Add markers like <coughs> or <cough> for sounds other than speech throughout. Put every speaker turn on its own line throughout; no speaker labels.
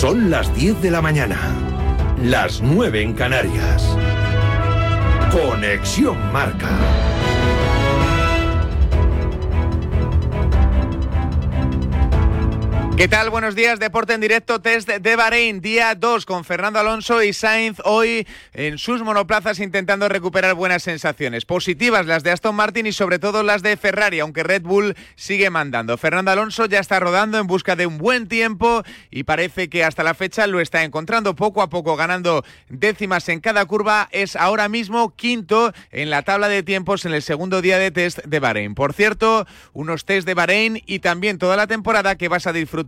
Son las 10 de la mañana, las 9 en Canarias. Conexión Marca.
¿Qué tal? Buenos días. Deporte en directo, test de Bahrein, día 2 con Fernando Alonso y Sainz hoy en sus monoplazas intentando recuperar buenas sensaciones. Positivas las de Aston Martin y sobre todo las de Ferrari, aunque Red Bull sigue mandando. Fernando Alonso ya está rodando en busca de un buen tiempo y parece que hasta la fecha lo está encontrando poco a poco, ganando décimas en cada curva. Es ahora mismo quinto en la tabla de tiempos en el segundo día de test de Bahrein. Por cierto, unos test de Bahrein y también toda la temporada que vas a disfrutar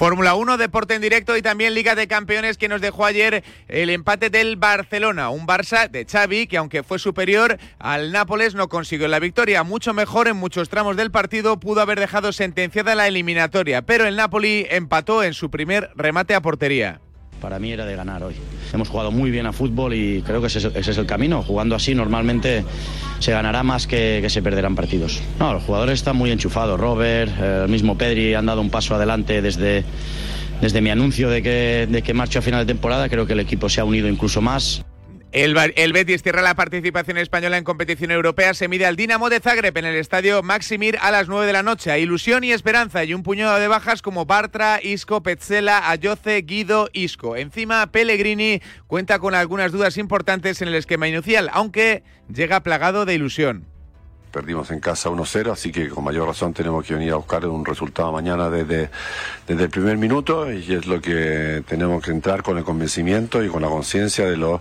Fórmula 1, deporte en directo y también Liga de Campeones que nos dejó ayer el empate del Barcelona. Un Barça de Xavi que aunque fue superior al Nápoles no consiguió la victoria. Mucho mejor en muchos tramos del partido pudo haber dejado sentenciada la eliminatoria, pero el Napoli empató en su primer remate a portería
para mí era de ganar hoy. Hemos jugado muy bien a fútbol y creo que ese, es el camino. Jugando así normalmente se ganará más que, se perderán partidos. No, los jugadores están muy enchufados. Robert, el mismo Pedri han dado un paso adelante desde, desde mi anuncio de que, de que marcho a final de temporada. Creo que el equipo se ha unido incluso más.
El, Betis cierra la participación española en competición europea. Se mide al Dinamo de Zagreb en el estadio Maximir a las 9 de la noche. ilusión y esperanza y un puñado de bajas como Bartra, Isco, Petzela, Ayoce, Guido, Isco. Encima, Pellegrini cuenta con algunas dudas importantes en el esquema inicial, aunque llega plagado de ilusión.
Perdimos en casa 1-0, así que con mayor razón tenemos que venir a buscar un resultado mañana desde, desde el primer minuto y es lo que tenemos que entrar con el convencimiento y con la conciencia de lo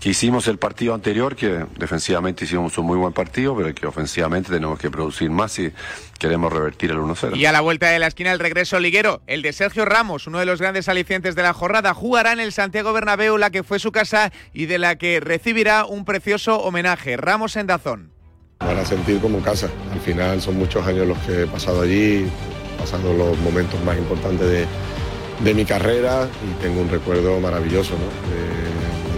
que hicimos el partido anterior, que defensivamente hicimos un muy buen partido, pero que ofensivamente tenemos que producir más y queremos revertir el 1-0.
Y a la vuelta de la esquina el regreso liguero, el de Sergio Ramos, uno de los grandes alicientes de la jornada, jugará en el Santiago Bernabéu, la que fue su casa y de la que recibirá un precioso homenaje. Ramos en Dazón.
Van a sentir como casa. Al final son muchos años los que he pasado allí, pasando los momentos más importantes de, mi carrera y tengo un recuerdo maravilloso.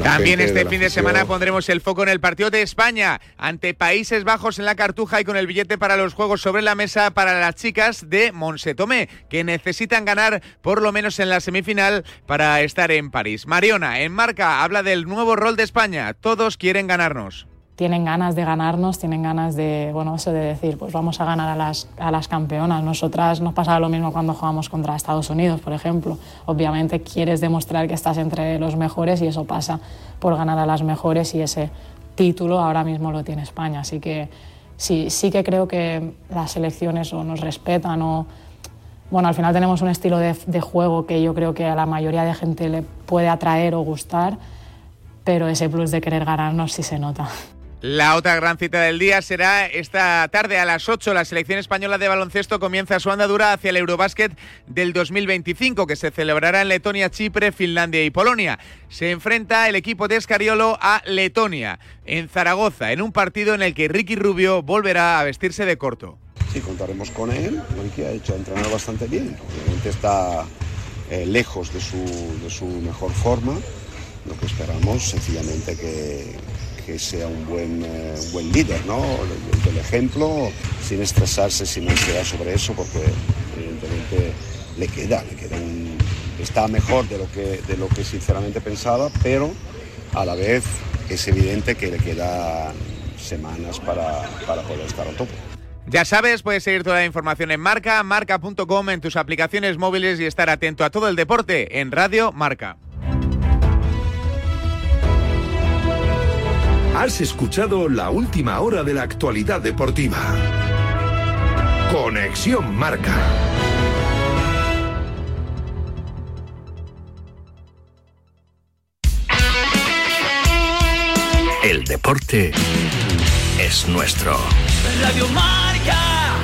También este fin de semana pondremos el foco en el partido de España ante Países Bajos en la Cartuja y con el billete para los Juegos sobre la mesa para las chicas de Monsetomé, que necesitan ganar por lo menos en la semifinal para estar en París. Mariona, en marca, habla del nuevo rol de España. Todos quieren ganarnos
tienen ganas de ganarnos, tienen ganas de, bueno, eso de decir, pues vamos a ganar a las, a las campeonas. Nosotras nos pasaba lo mismo cuando jugamos contra Estados Unidos, por ejemplo. Obviamente quieres demostrar que estás entre los mejores y eso pasa por ganar a las mejores y ese título ahora mismo lo tiene España. Así que sí, sí que creo que las selecciones o nos respetan o... Bueno, al final tenemos un estilo de, de juego que yo creo que a la mayoría de gente le puede atraer o gustar, pero ese plus de querer ganarnos sí se nota.
La otra gran cita del día será esta tarde a las 8. La selección española de baloncesto comienza su andadura hacia el Eurobásquet del 2025, que se celebrará en Letonia, Chipre, Finlandia y Polonia. Se enfrenta el equipo de Escariolo a Letonia, en Zaragoza, en un partido en el que Ricky Rubio volverá a vestirse de corto.
Sí, contaremos con él. Ricky ha hecho entrenar bastante bien. Obviamente está eh, lejos de su, de su mejor forma. Lo que esperamos, sencillamente, que que sea un buen, eh, buen líder, ¿no? El, ejemplo, sin estresarse, sin ansiedad sobre eso, porque evidentemente le queda, le queda un, está mejor de lo que, de lo que sinceramente pensaba, pero a la vez es evidente que le quedan semanas para, para poder estar a tope.
Ya sabes, puedes seguir toda la información en Marca, marca.com, en tus aplicaciones móviles y estar atento a todo el deporte en Radio Marca.
Has escuchado la última hora de la actualidad deportiva. Conexión Marca. El deporte es nuestro. Radio Marca.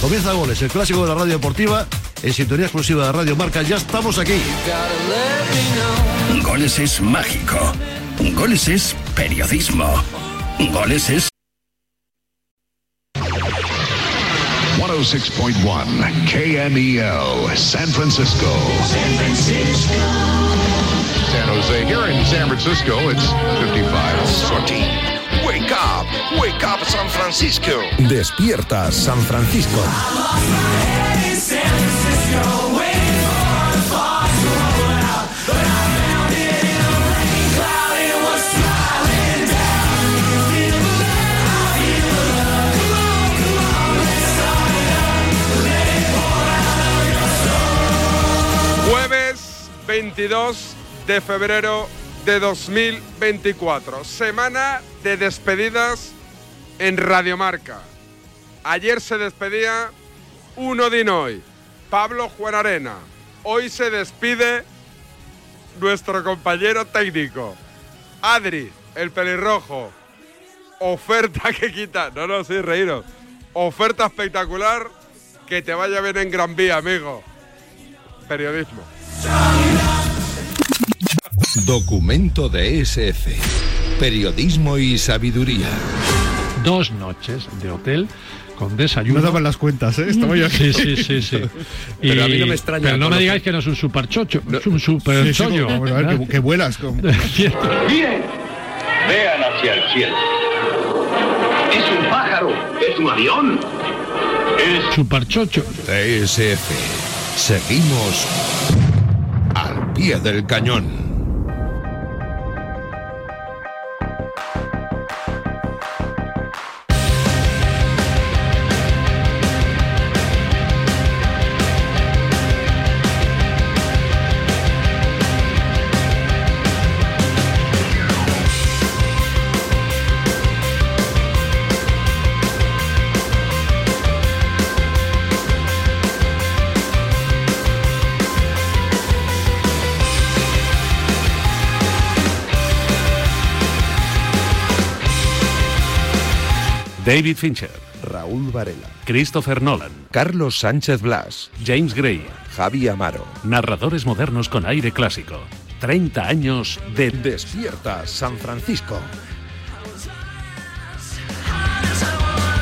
Comienza Goles, el clásico de la radio deportiva en sintonía exclusiva de Radio Marca. Ya estamos aquí.
Goles es mágico. Goles es periodismo.
Goles es
106.1 KMEL, San Francisco.
San Francisco.
San Jose. Here in San Francisco, it's 55.
Sorty. Wake up, wake up San Francisco. Despierta San Francisco.
22 de febrero de 2024. Semana de despedidas en Radiomarca. Ayer se despedía uno Dinoy, Pablo Juan Arena. Hoy se despide nuestro compañero técnico, Adri, el pelirrojo. Oferta que quita. No, no, sí, reíros. Oferta espectacular. Que te vaya bien en Gran Vía, amigo. Periodismo.
Documento de SF. Periodismo y sabiduría.
Dos noches de hotel con desayuno.
No daban las cuentas, ¿eh? Estaba yo aquí.
Sí, sí, sí, sí. <laughs>
Pero a mí no me extraña
Pero no me digáis que no es un super chocho, es un super
Sí, sí,
chollo.
vamos a ver, que, que vuelas. como- <laughs>
Miren, vean hacia el cielo. Es un pájaro, es un avión. Es
Super chocho.
TSF. Seguimos al pie del cañón.
David Fincher,
Raúl Varela.
Christopher Nolan,
Carlos Sánchez Blas.
James Gray,
Javi Amaro.
narradores modernos con aire clásico. 30 años de
Despierta San Francisco.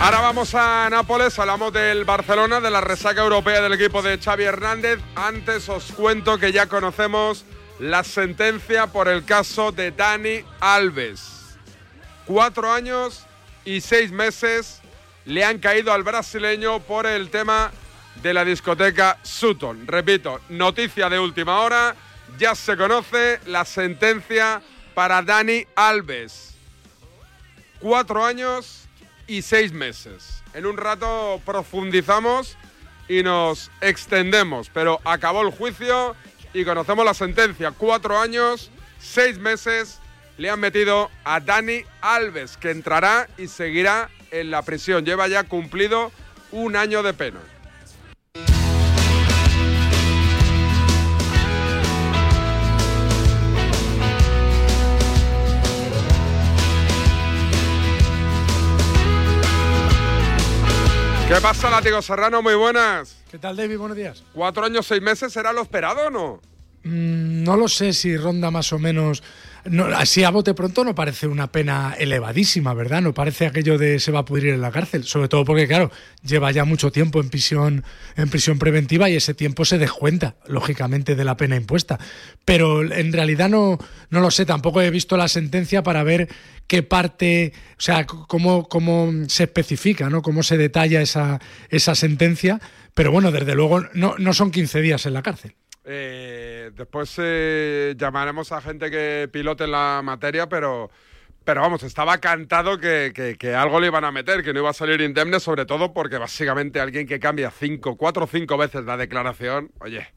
Ahora vamos a Nápoles, hablamos del Barcelona, de la resaca europea del equipo de Xavi Hernández. Antes os cuento que ya conocemos la sentencia por el caso de Dani Alves. Cuatro años y seis meses le han caído al brasileño por el tema de la discoteca Sutton. Repito, noticia de última hora, ya se conoce la sentencia para Dani Alves. Cuatro años y seis meses. En un rato profundizamos y nos extendemos, pero acabó el juicio y conocemos la sentencia. Cuatro años, seis meses le han metido a Dani Alves, que entrará y seguirá en la prisión. Lleva ya cumplido un año de pena. ¿Qué pasa, Látigo Serrano? Muy buenas.
¿Qué tal, David? Buenos días.
¿Cuatro años, seis meses será lo esperado o no?
Mm, no lo sé si ronda más o menos. No, así a bote pronto no parece una pena elevadísima, ¿verdad? No parece aquello de se va a pudrir en la cárcel. Sobre todo porque, claro, lleva ya mucho tiempo en prisión, en prisión preventiva y ese tiempo se descuenta, lógicamente, de la pena impuesta. Pero en realidad no, no lo sé. Tampoco he visto la sentencia para ver qué parte, o sea, cómo, cómo se especifica, ¿no? Cómo se detalla esa, esa sentencia. Pero bueno, desde luego no, no son 15 días en la cárcel.
Eh, después eh, llamaremos a gente que pilote la materia, pero, pero vamos, estaba cantado que, que- que algo le iban a meter, que no iba a salir indemne, sobre todo porque básicamente alguien que cambia cinco, cuatro o cinco veces la declaración, oye,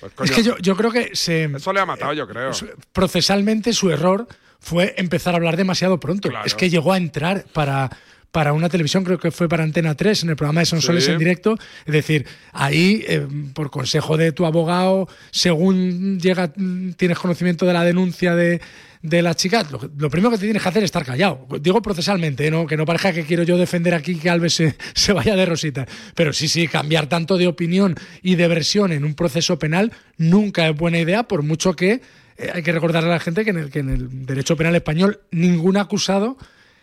pues coño,
Es que yo, yo creo que se,
eso le ha matado, yo creo.
procesalmente su error fue empezar a hablar demasiado pronto. Es que llegó a entrar para, para una televisión, creo que fue para Antena 3, en el programa de Sonsoles
Sí.
en directo. Es decir, ahí, eh, por consejo de tu abogado, según llega, tienes conocimiento de la denuncia de, de la chica, lo, lo primero que te tienes que hacer es estar callado. Digo procesalmente, ¿no? que no parezca que quiero yo defender aquí que Alves se, <laughs> se vaya de rosita. Pero sí, sí, cambiar tanto de opinión y de versión en un proceso penal nunca es buena idea, por mucho que eh, hay que recordarle a la gente que en, el, que en el derecho penal español ningún acusado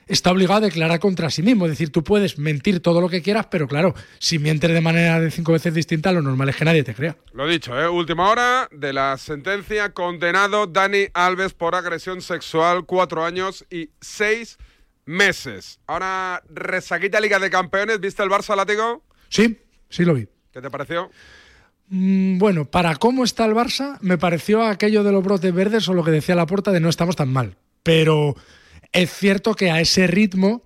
está obligado a declarar contra sí mismo. Es decir, tú puedes mentir todo lo que quieras, pero claro, si mientes de manera de cinco veces distinta, lo normal es que nadie te crea.
Lo dicho, ¿eh? última hora de la sentencia, condenado Dani Alves por agresión sexual, cuatro años y seis meses. Ahora, resaquita Liga de Campeones, ¿viste el Barça látigo?
Sí, sí lo vi.
¿Qué te pareció?
Mm, bueno, para cómo está el Barça, me pareció aquello de los brotes verdes o lo que decía la puerta de no estamos tan mal. Pero es cierto que a ese ritmo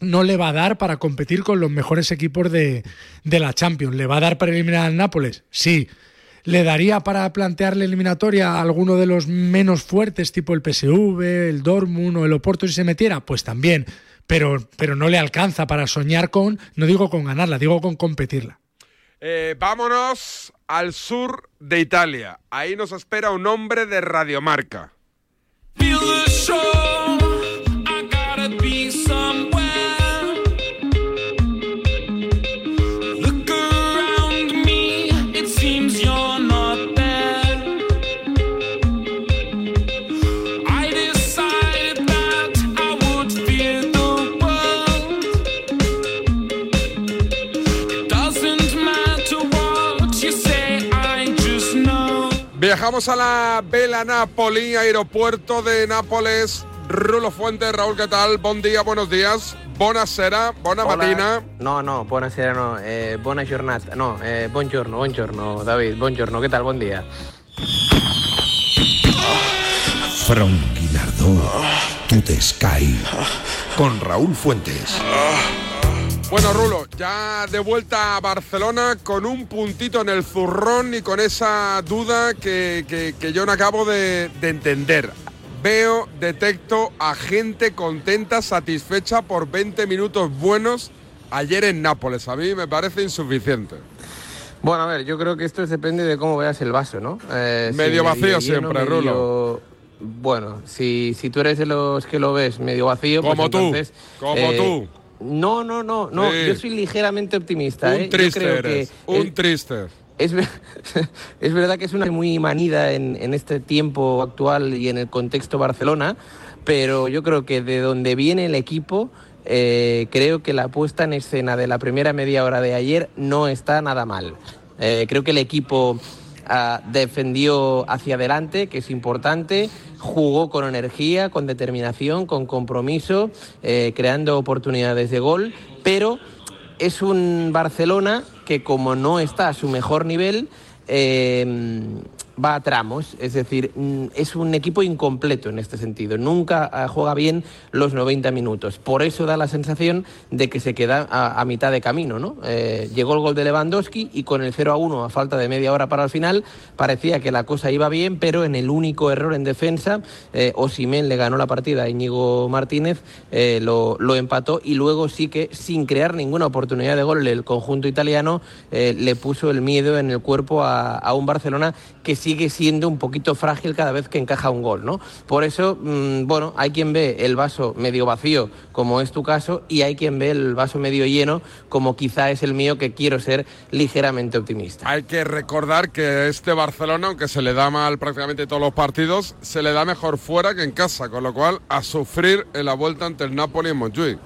no le va a dar para competir con los mejores equipos de, de la Champions. ¿Le va a dar para eliminar al Nápoles? Sí. ¿Le daría para plantear la eliminatoria a alguno de los menos fuertes, tipo el PSV, el Dortmund o el Oporto si se metiera? Pues también. Pero, pero no le alcanza para soñar con, no digo con ganarla, digo con competirla.
Eh, vámonos al sur de Italia. Ahí nos espera un hombre de radiomarca. Viajamos a la Vela Napoli, aeropuerto de Nápoles. Rulo Fuentes, Raúl, ¿qué tal? Buen día, buenos días. Buonasera, buona
Hola.
mattina.
No, no, buonasera no, eh, buona giornata. No, eh, buongiorno, buongiorno, David, buongiorno, ¿qué tal? Buen día.
Frankie Nardo, tú te Sky. Con Raúl Fuentes.
Bueno, Rulo, ya de vuelta a Barcelona con un puntito en el zurrón y con esa duda que, que- que yo no acabo de, de entender. Veo, detecto a gente contenta, satisfecha por 20 minutos buenos ayer en Nápoles. A mí me parece insuficiente.
Bueno, a ver, yo creo que esto depende de cómo veas el vaso, ¿no? Eh,
Medio vacío siempre,
medio-
Rulo.
Bueno, si, si tú eres de los que lo ves medio vacío, pues
Como tú,
entonces,
como
eh,
tú.
No, no, no, no. Yo soy ligeramente optimista. ¿eh?
Un
Yo
triste
creo
eres,
que
un
el-
triste.
Es, <laughs> es verdad que es una muy manida en, en este tiempo actual y en el contexto Barcelona, pero yo creo que de donde viene el equipo, eh, creo que la puesta en escena de la primera media hora de ayer no está nada mal. Eh, creo que el equipo defendió hacia adelante, que es importante, jugó con energía, con determinación, con compromiso, eh, creando oportunidades de gol, pero es un Barcelona que como no está a su mejor nivel, eh, va a tramos, es decir, mm, es un equipo incompleto en este sentido, nunca ah, juega bien los 90 minutos, por eso da la sensación de que se queda a, mitad de camino, ¿no? Eh, llegó el gol de Lewandowski y con el 0 a 1 a falta de media hora para el final parecía que la cosa iba bien, pero en el único error en defensa, eh, le ganó la partida a Íñigo Martínez, eh, lo, empató y luego sí que sin crear ninguna oportunidad de gol el conjunto italiano eh, le puso el miedo en el cuerpo a, a un Barcelona que sigue siendo un poquito frágil cada vez que encaja un gol, ¿no? Por eso, mm, bueno, hay quien ve el vaso medio vacío, como es tu caso, y hay quien ve el vaso medio lleno, como quizá es el mío, que quiero ser ligeramente optimista.
Hay que recordar que este Barcelona, aunque se le da mal prácticamente todos los partidos, se le da mejor fuera que en casa, con lo cual a sufrir en la vuelta ante el Napoli en Montjuic.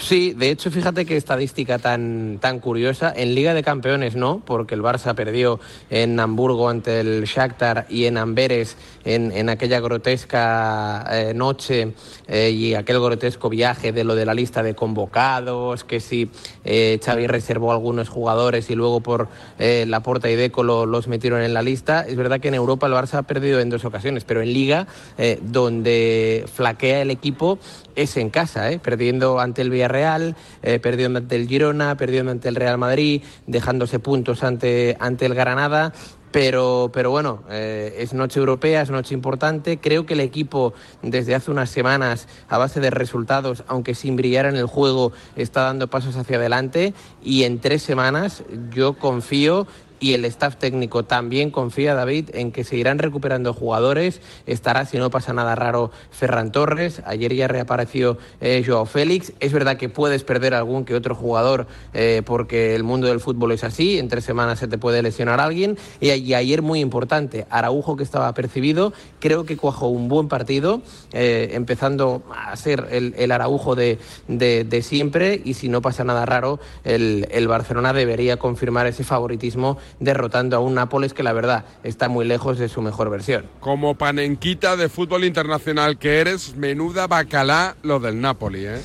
Sí, de hecho, fíjate qué estadística tan, tan curiosa. En Liga de Campeones no, porque el Barça perdió en Hamburgo ante el Shakhtar y en Amberes en, aquella grotesca eh, noche eh, y aquel grotesco viaje de lo de la lista de convocados, que si eh, Xavi reservó algunos jugadores y luego por eh, la Porta y Deco lo- los metieron en la lista. Es verdad que en Europa el Barça ha perdido en dos ocasiones, pero en Liga, donde flaquea el equipo, es en casa, perdiendo ante el Villarreal, perdiendo ante el Girona, perdiendo ante el Real Madrid, dejándose puntos ante, ante el Granada. Pero, pero bueno, eh, es noche europea, es noche importante. Creo que el equipo desde hace unas semanas, a base de resultados, aunque sin brillar en el juego, está dando pasos hacia adelante. Y en tres semanas yo confío y el staff técnico también confía, David, en que se irán recuperando jugadores. Estará, si no pasa nada raro, Ferran Torres. Ayer ya reapareció eh, Joao Félix. Es verdad que puedes perder algún que otro jugador eh, porque el mundo del fútbol es así. En tres semanas se te puede lesionar alguien. Y, ayer, muy importante, Araujo, que estaba percibido, creo que cuajó un buen partido, eh, empezando a ser el, Araujo de, de, siempre. Y si no pasa nada raro, el, el Barcelona debería confirmar ese favoritismo derrotando a un Nápoles que la verdad está muy lejos de su mejor versión.
Como panenquita de fútbol internacional que eres, menuda bacalá lo del Napoli, ¿eh?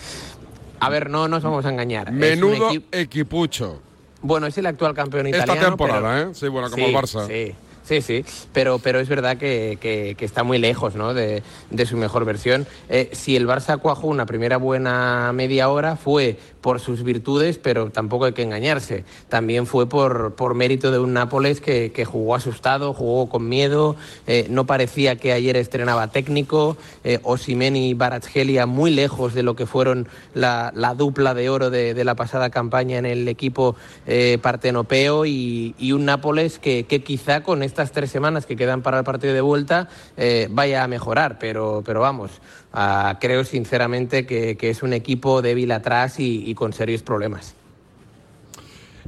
A ver, no nos vamos a engañar.
Menudo equipucho.
Bueno, es el actual campeón italiano.
Esta temporada, ¿eh? Sí, bueno, como el Barça.
Sí. Sí, sí, pero, pero es verdad que, está muy lejos ¿no? de, su mejor versión. Eh, si el Barça cuajó una primera buena media hora fue por sus virtudes, pero tampoco hay que engañarse. También fue por, por mérito de un Nápoles que, jugó asustado, jugó con miedo, eh, no parecía que ayer estrenaba técnico, eh, Osimeni y Baratsgelia muy lejos de lo que fueron la, dupla de oro de, la pasada campaña en el equipo eh, partenopeo y, un Nápoles que, quizá con estas tres semanas que quedan para el partido de vuelta eh, vaya a mejorar, pero, pero vamos, Ah, creo sinceramente que, es un equipo débil atrás y, con serios problemas.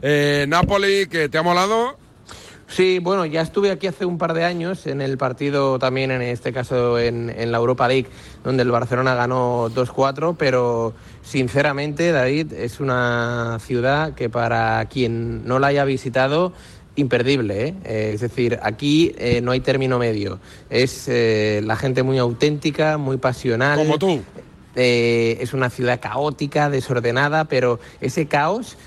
Eh, Napoli, que te ha molado.
Sí, bueno, ya estuve aquí hace un par de años en el partido también, en este caso en, en la Europa League, donde el Barcelona ganó 2-4, pero sinceramente, David, es una ciudad que para quien no la haya visitado imperdible. ¿eh? ¿eh? es decir, aquí eh, no hay término medio. Es la gente muy auténtica, muy pasional.
Como tú.
es una ciudad caótica, desordenada, pero ese caos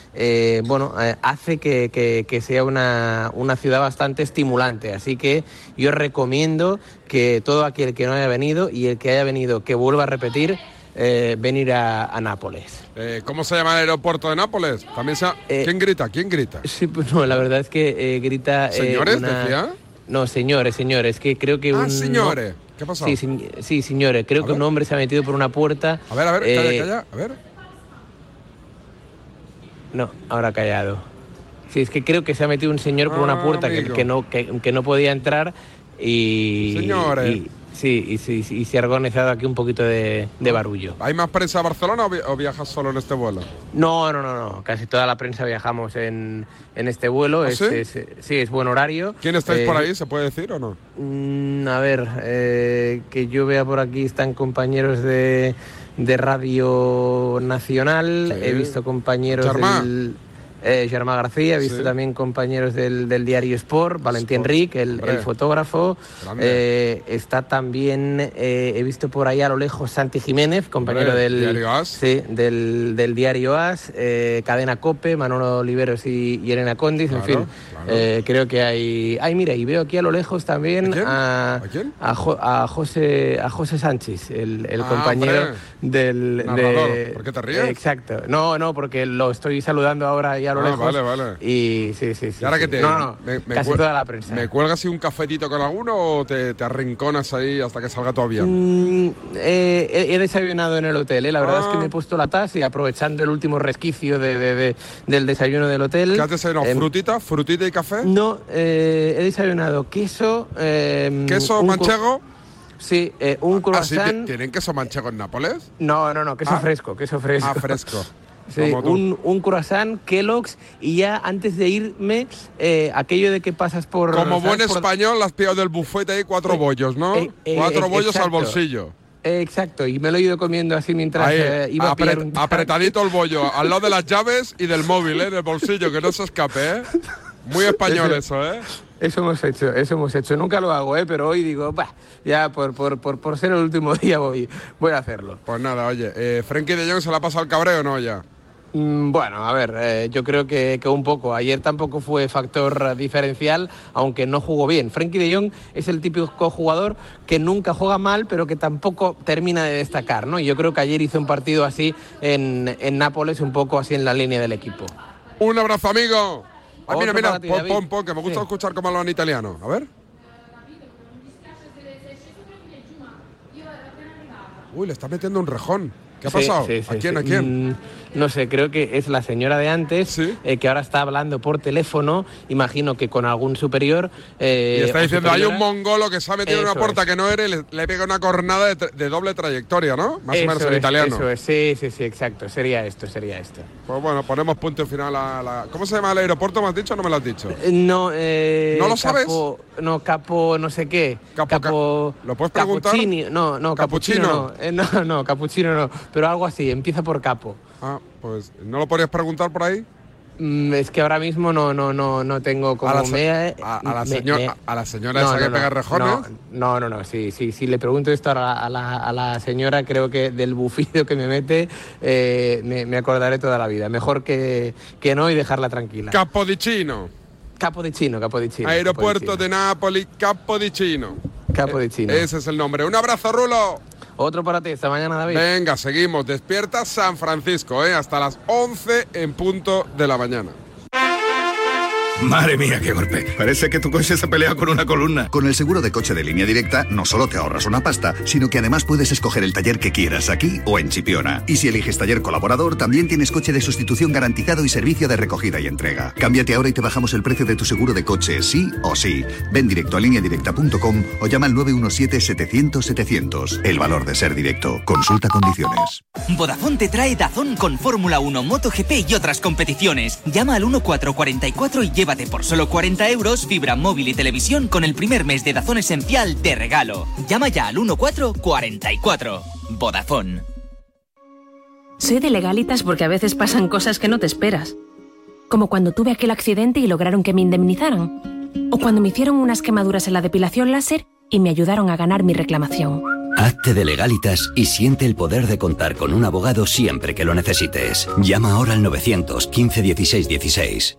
bueno, hace que, que sea una, una, ciudad bastante estimulante. Así que yo recomiendo que todo aquel que no haya venido y el que haya venido que vuelva a repetir eh, venir a, Nápoles.
Eh, ¿Cómo se llama el aeropuerto de Nápoles? También eh, ¿Quién grita? ¿Quién grita?
Sí, pues no, la verdad es que grita...
¿Señores, decía?
No, señores, señores, que creo que
ah,
un...
señores. ¿Qué pasó?
Sí, sí, señores, creo que un hombre se ha metido por una puerta.
A ver, a ver, calla, calla, a ver.
No, ahora callado. Sí, es que creo que se ha metido un señor por una ah, puerta que, no, que, no podía entrar y...
Señores.
Sí, y, sí, y se ha organizado aquí un poquito de, barullo.
¿Hay más prensa a Barcelona o viajas solo en este vuelo?
No, no, no, no. Casi toda la prensa viajamos en, este vuelo. ¿Ah, sí? Es, buen horario.
¿Quién estáis por eh, ahí? ¿Se puede decir o no?
Mm, a ver, eh, que yo vea por aquí están compañeros de, Radio Nacional. He visto compañeros del eh, Germán García, he visto también compañeros del, diario Sport, Valentín Enrique, el, fotógrafo. Eh, está también, eh, he visto por ahí a lo lejos Santi Jiménez, compañero del,
diario As.
Sí, del, diario As, eh, Cadena Cope, Manolo Oliveros y, Elena Condis, en fin. creo que hay. Ay, mira, y veo aquí a lo lejos también
a,
¿A, José, a José Sánchez, el, ah, compañero del.
¿Por qué te ríes?
exacto. No, no, porque lo estoy saludando ahora a lo ah,
Vale, vale.
Y sí, sí, sí.
¿Y ahora que te.?
No, no, me, casi toda la prensa.
¿Me cuelgas un cafetito con alguno o te, te arrinconas ahí hasta que salga tu avión?
Mm, eh, he, desayunado en el hotel, ¿eh? La verdad es que me he ah. puesto la taza y aprovechando el último resquicio de, de, del desayuno del hotel.
¿Qué has desayunado? Em, ¿Frutita? ¿Frutita y café?
No, eh, he desayunado queso.
Em, ¿Queso manchego?
Sí, eh, un croissant.
¿Tienen queso manchego en Nápoles?
No, no, no, queso ah. fresco, queso fresco.
Ah, fresco. <laughs>
Sí, un, un, croissant, Kellogg's y ya antes de irme, eh, aquello de que pasas por...
Como buen español, las pillado del bufete ahí cuatro eh, bollos, ¿no? Eh, cuatro bollos al bolsillo.
Exacto, y me lo he ido comiendo así mientras iba a
Apretadito el bollo, al lado de las llaves y del móvil, ¿eh? Del bolsillo, que no se escape, ¿eh? Muy español eso, ¿eh?
Eso hemos hecho, eso hemos hecho. Nunca lo hago, ¿eh? pero hoy digo, bah, ya por, por, por, por, ser el último <laughs> día voy, voy a hacerlo.
Pues nada, oye, eh, ¿Frenkie de Jong se la ha pasado el cabreo o no ya?
Mm, bueno, a ver, eh, yo creo que, un poco. Ayer tampoco fue factor diferencial, aunque no jugó bien. Frankie de Jong es el típico jugador que nunca juega mal, pero que tampoco termina de destacar, ¿no? Y yo creo que ayer hizo un partido así en, Nápoles, un poco así en la línea del equipo.
Un abrazo, amigo. Ah, mira, mira, pon, pon, que me gusta escuchar cómo hablan en italiano. A ver. Uy, le está metiendo un rejón. ¿Qué ha pasado? ¿A quién? ¿A quién?
Mm, no sé, creo que es la señora de antes, eh, que ahora está hablando por teléfono, imagino que con algún superior. eh,
y está diciendo, hay un mongolo que se ha metido en una puerta
es.
que no eres, le, le pega una cornada de, de doble trayectoria, ¿no? Más o menos en
es,
italiano.
Eso es, sí, sí, sí, exacto. Sería esto, sería esto.
Pues bueno, ponemos punto final a la... ¿Cómo se llama el aeropuerto? ¿Me has dicho o no me lo has dicho?
Eh, No, eh,
¿No lo sabes?
capo- no, capo, no sé qué. Capo.
¿Lo puedes preguntar?
Cappuccini, no, no,
¿Capuchino?
capuchino. No, no, no, capuchino no. Pero algo así, empieza por capo.
Ah, pues ¿no lo podrías preguntar por ahí?
Mm, es que ahora mismo no, no, no, no tengo como
A la
me-
a- a la
me-
señora-
me-
a la señora esa que pega rejones.
No, no, no, sí, sí, sí, le pregunto esto a la, a la- la señora, creo que del bufido que me mete, eh, me, acordaré toda la vida. Mejor que, que no y dejarla tranquila.
Capodicino.
Capodicino, Capodicino.
Aeropuerto de Nápoles, Capodicino.
Capodicino.
Ese es el nombre. Un abrazo, Rulo.
Otro para ti, esta mañana, David.
Venga, seguimos. Despierta San Francisco, ¿eh? Hasta las 11 en punto de la mañana.
Madre mía, qué golpe. Parece que tu coche se pelea con una columna. Con el seguro de coche de línea directa, no solo te ahorras una pasta, sino que además puedes escoger el taller que quieras aquí o en Chipiona. Y si eliges taller colaborador, también tienes coche de sustitución garantizado y servicio de recogida y entrega. Cámbiate ahora y te bajamos el precio de tu seguro de coche, sí o sí. Ven directo a lineadirecta.com o llama al 917-700-700. El valor de ser directo. Consulta condiciones.
Vodafone te trae Dazón con Fórmula 1, MotoGP y otras competiciones. Llama al 1444 y llévate por solo 40 euros fibra móvil y televisión con el primer mes de Dazón Esencial de regalo. Llama ya al 1444. Vodafone.
Soy de legalitas porque a veces pasan cosas que no te esperas. Como cuando tuve aquel accidente y lograron que me indemnizaran. O cuando me hicieron unas quemaduras en la depilación láser y me ayudaron a ganar mi reclamación.
Hazte de legalitas y siente el poder de contar con un abogado siempre que lo necesites. Llama ahora al 915 16 16.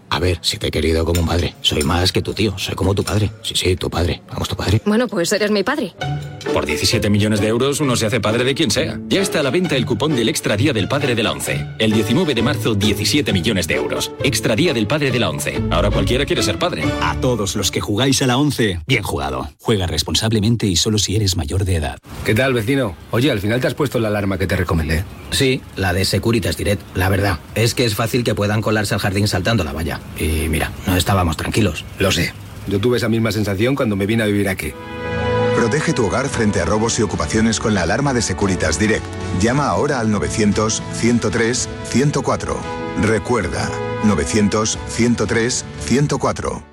A ver, si te he querido como un padre. Soy más que tu tío. Soy como tu padre. Sí, sí, tu padre. Vamos, tu padre.
Bueno, pues eres mi padre.
Por 17 millones de euros uno se hace padre de quien sea. Ya está a la venta el cupón del Extra Día del Padre de la ONCE. El 19 de marzo, 17 millones de euros. Extra Día del Padre de la ONCE. Ahora cualquiera quiere ser padre.
A todos los que jugáis a la 11, bien jugado. Juega responsablemente y solo si eres mayor de edad.
¿Qué tal, vecino? Oye, al final te has puesto la alarma que te recomendé.
Sí, la de Securitas Direct. La verdad, es que es fácil que puedan colarse al jardín saltando la valla. Y mira, no estábamos tranquilos.
Lo sé. Yo tuve esa misma sensación cuando me vine a vivir aquí.
Protege tu hogar frente a robos y ocupaciones con la alarma de Securitas Direct. Llama ahora al 900-103-104. Recuerda, 900-103-104.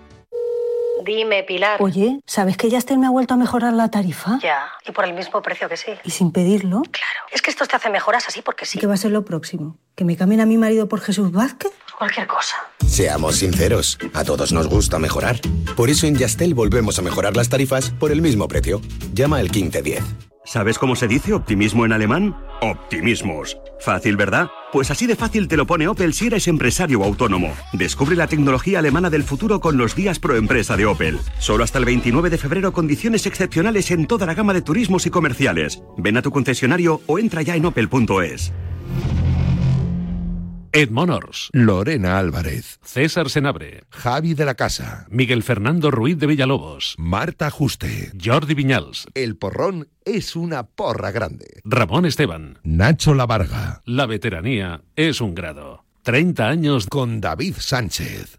Dime, Pilar.
Oye, ¿sabes que Yastel me ha vuelto a mejorar la tarifa?
Ya, y por el mismo precio que sí.
Y sin pedirlo.
Claro, es que esto te hace mejoras así porque sí.
¿Qué va a ser lo próximo? ¿Que me cambien a mi marido por Jesús Vázquez?
Cualquier cosa.
Seamos sinceros, a todos nos gusta mejorar. Por eso en Yastel volvemos a mejorar las tarifas por el mismo precio. Llama al 1510.
¿Sabes cómo se dice optimismo en alemán? Optimismos. Fácil, ¿verdad? Pues así de fácil te lo pone Opel si eres empresario o autónomo. Descubre la tecnología alemana del futuro con los días pro empresa de Opel. Solo hasta el 29 de febrero condiciones excepcionales en toda la gama de turismos y comerciales. Ven a tu concesionario o entra ya en opel.es.
Ed Monors,
Lorena Álvarez,
César Senabre,
Javi de la Casa,
Miguel Fernando Ruiz de Villalobos,
Marta Juste,
Jordi Viñals,
El Porrón es una porra grande,
Ramón Esteban,
Nacho Lavarga,
La veteranía es un grado. 30 años
con David Sánchez.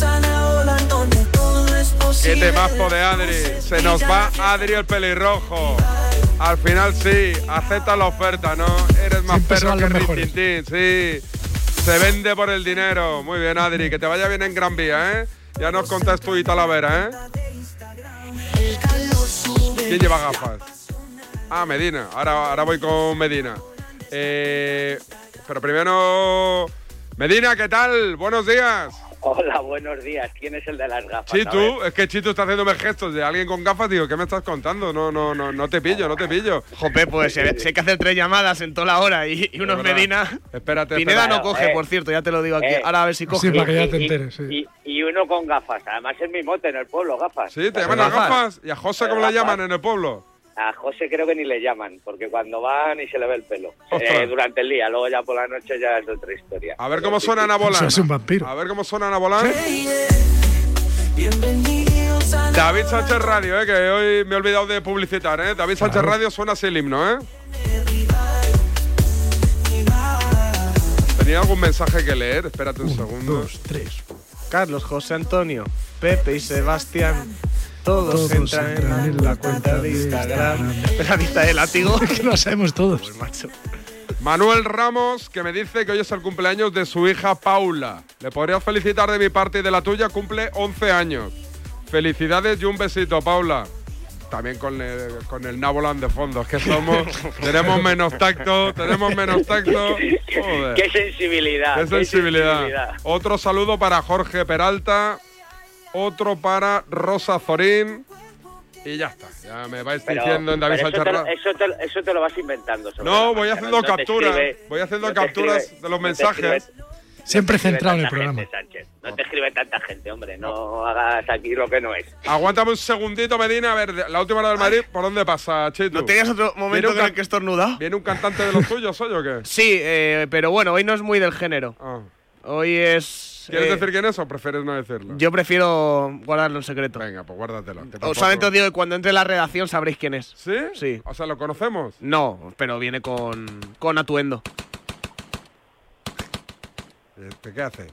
La ola donde todo es
¡Qué
posible.
temazo de Adri! Se nos va Adri el pelirrojo. Al final sí, acepta la oferta, ¿no? Eres más
Siempre
perro que. Rintintín, sí. Se vende por el dinero. Muy bien, Adri. Que te vaya bien en Gran Vía, ¿eh? Ya nos contas tú y Talavera, ¿eh? ¿Quién lleva gafas? Ah, Medina. Ahora, ahora voy con Medina. Eh, pero primero Medina, ¿qué tal? Buenos días.
Hola, buenos días. ¿Quién es el de las gafas?
Chitu, es que Chitu está haciéndome gestos de alguien con gafas. Digo, ¿qué me estás contando? No, no, no, no te pillo, no te pillo.
Jope, pues si hay que hacer tres llamadas en toda la hora y, y unos. Medina.
Espérate,
Pineda
espérate.
no coge,
eh,
por cierto, ya te lo digo aquí.
eh.
Ahora a ver si coge.
Sí, para que ya te enteres, sí.
Y, y uno con gafas. Además es mi mote en el pueblo, gafas.
Sí, te llaman las gafas. ¿Y a José cómo le llaman en el pueblo?
A José creo que ni le llaman, porque cuando va ni se le ve el pelo. <laughs> Eh, durante el día, luego ya por la noche ya es otra historia.
A ver cómo suena Ana Bolán.
Eso es un vampiro.
A ver cómo suena Ana Bolán.
Bienvenidos a la
David Sánchez Radio, eh, que hoy me he olvidado de publicitar, ¿eh? David Sánchez Radio suena así el himno, ¿eh? Tenía algún mensaje que leer, espérate un segundo.
Dos, tres.
Carlos, José Antonio, Pepe y Sebastián. Todos,
Todos
entran
entran
en la cuenta de Instagram. <laughs> la lista de látigo. <laughs>
que lo sabemos todos.
Pues macho.
Manuel Ramos, que me dice que hoy es el cumpleaños de su hija Paula. Le podrías felicitar de mi parte y de la tuya, cumple 11 años. Felicidades y un besito, Paula. También con el, con el Nabolan de fondo, es que somos, <laughs> tenemos menos tacto, tenemos menos tacto. Joder.
¡Qué sensibilidad!
Qué sensibilidad. Otro saludo para Jorge Peralta, otro para Rosa Zorín. Y ya está, ya me vais
Pero-
diciendo en David
eso, te, lo- eso, te, eso te lo vas inventando. sobre
No, voy haciendo
no
capturas,
escribe-
voy haciendo
no
capturas
escribe-
de los mensajes.
escribe-
Siempre centrado en el programa.
gente, Sánchez. No te escribe tanta gente, hombre. No hagas aquí lo que no es.
Aguántame un segundito, Medina. A ver, la última hora del Madrid, ¿por dónde pasa, Chito?
¿No tenías otro momento
¿Viene un
en el que estornuda?
¿Viene un cantante de los tuyos hoy o qué?
Sí, eh, pero bueno, hoy no es muy del género.
Ah.
Hoy es.
¿Quieres
eh,
decir quién es o prefieres no decirlo?
Yo prefiero guardarlo en secreto.
Venga, pues guárdatelo.
O solamente os digo que cuando entre en la redacción sabréis quién es.
¿Sí?
Sí.
O sea, ¿lo conocemos?
No, pero viene con, con atuendo.
Este, ¿Qué hace?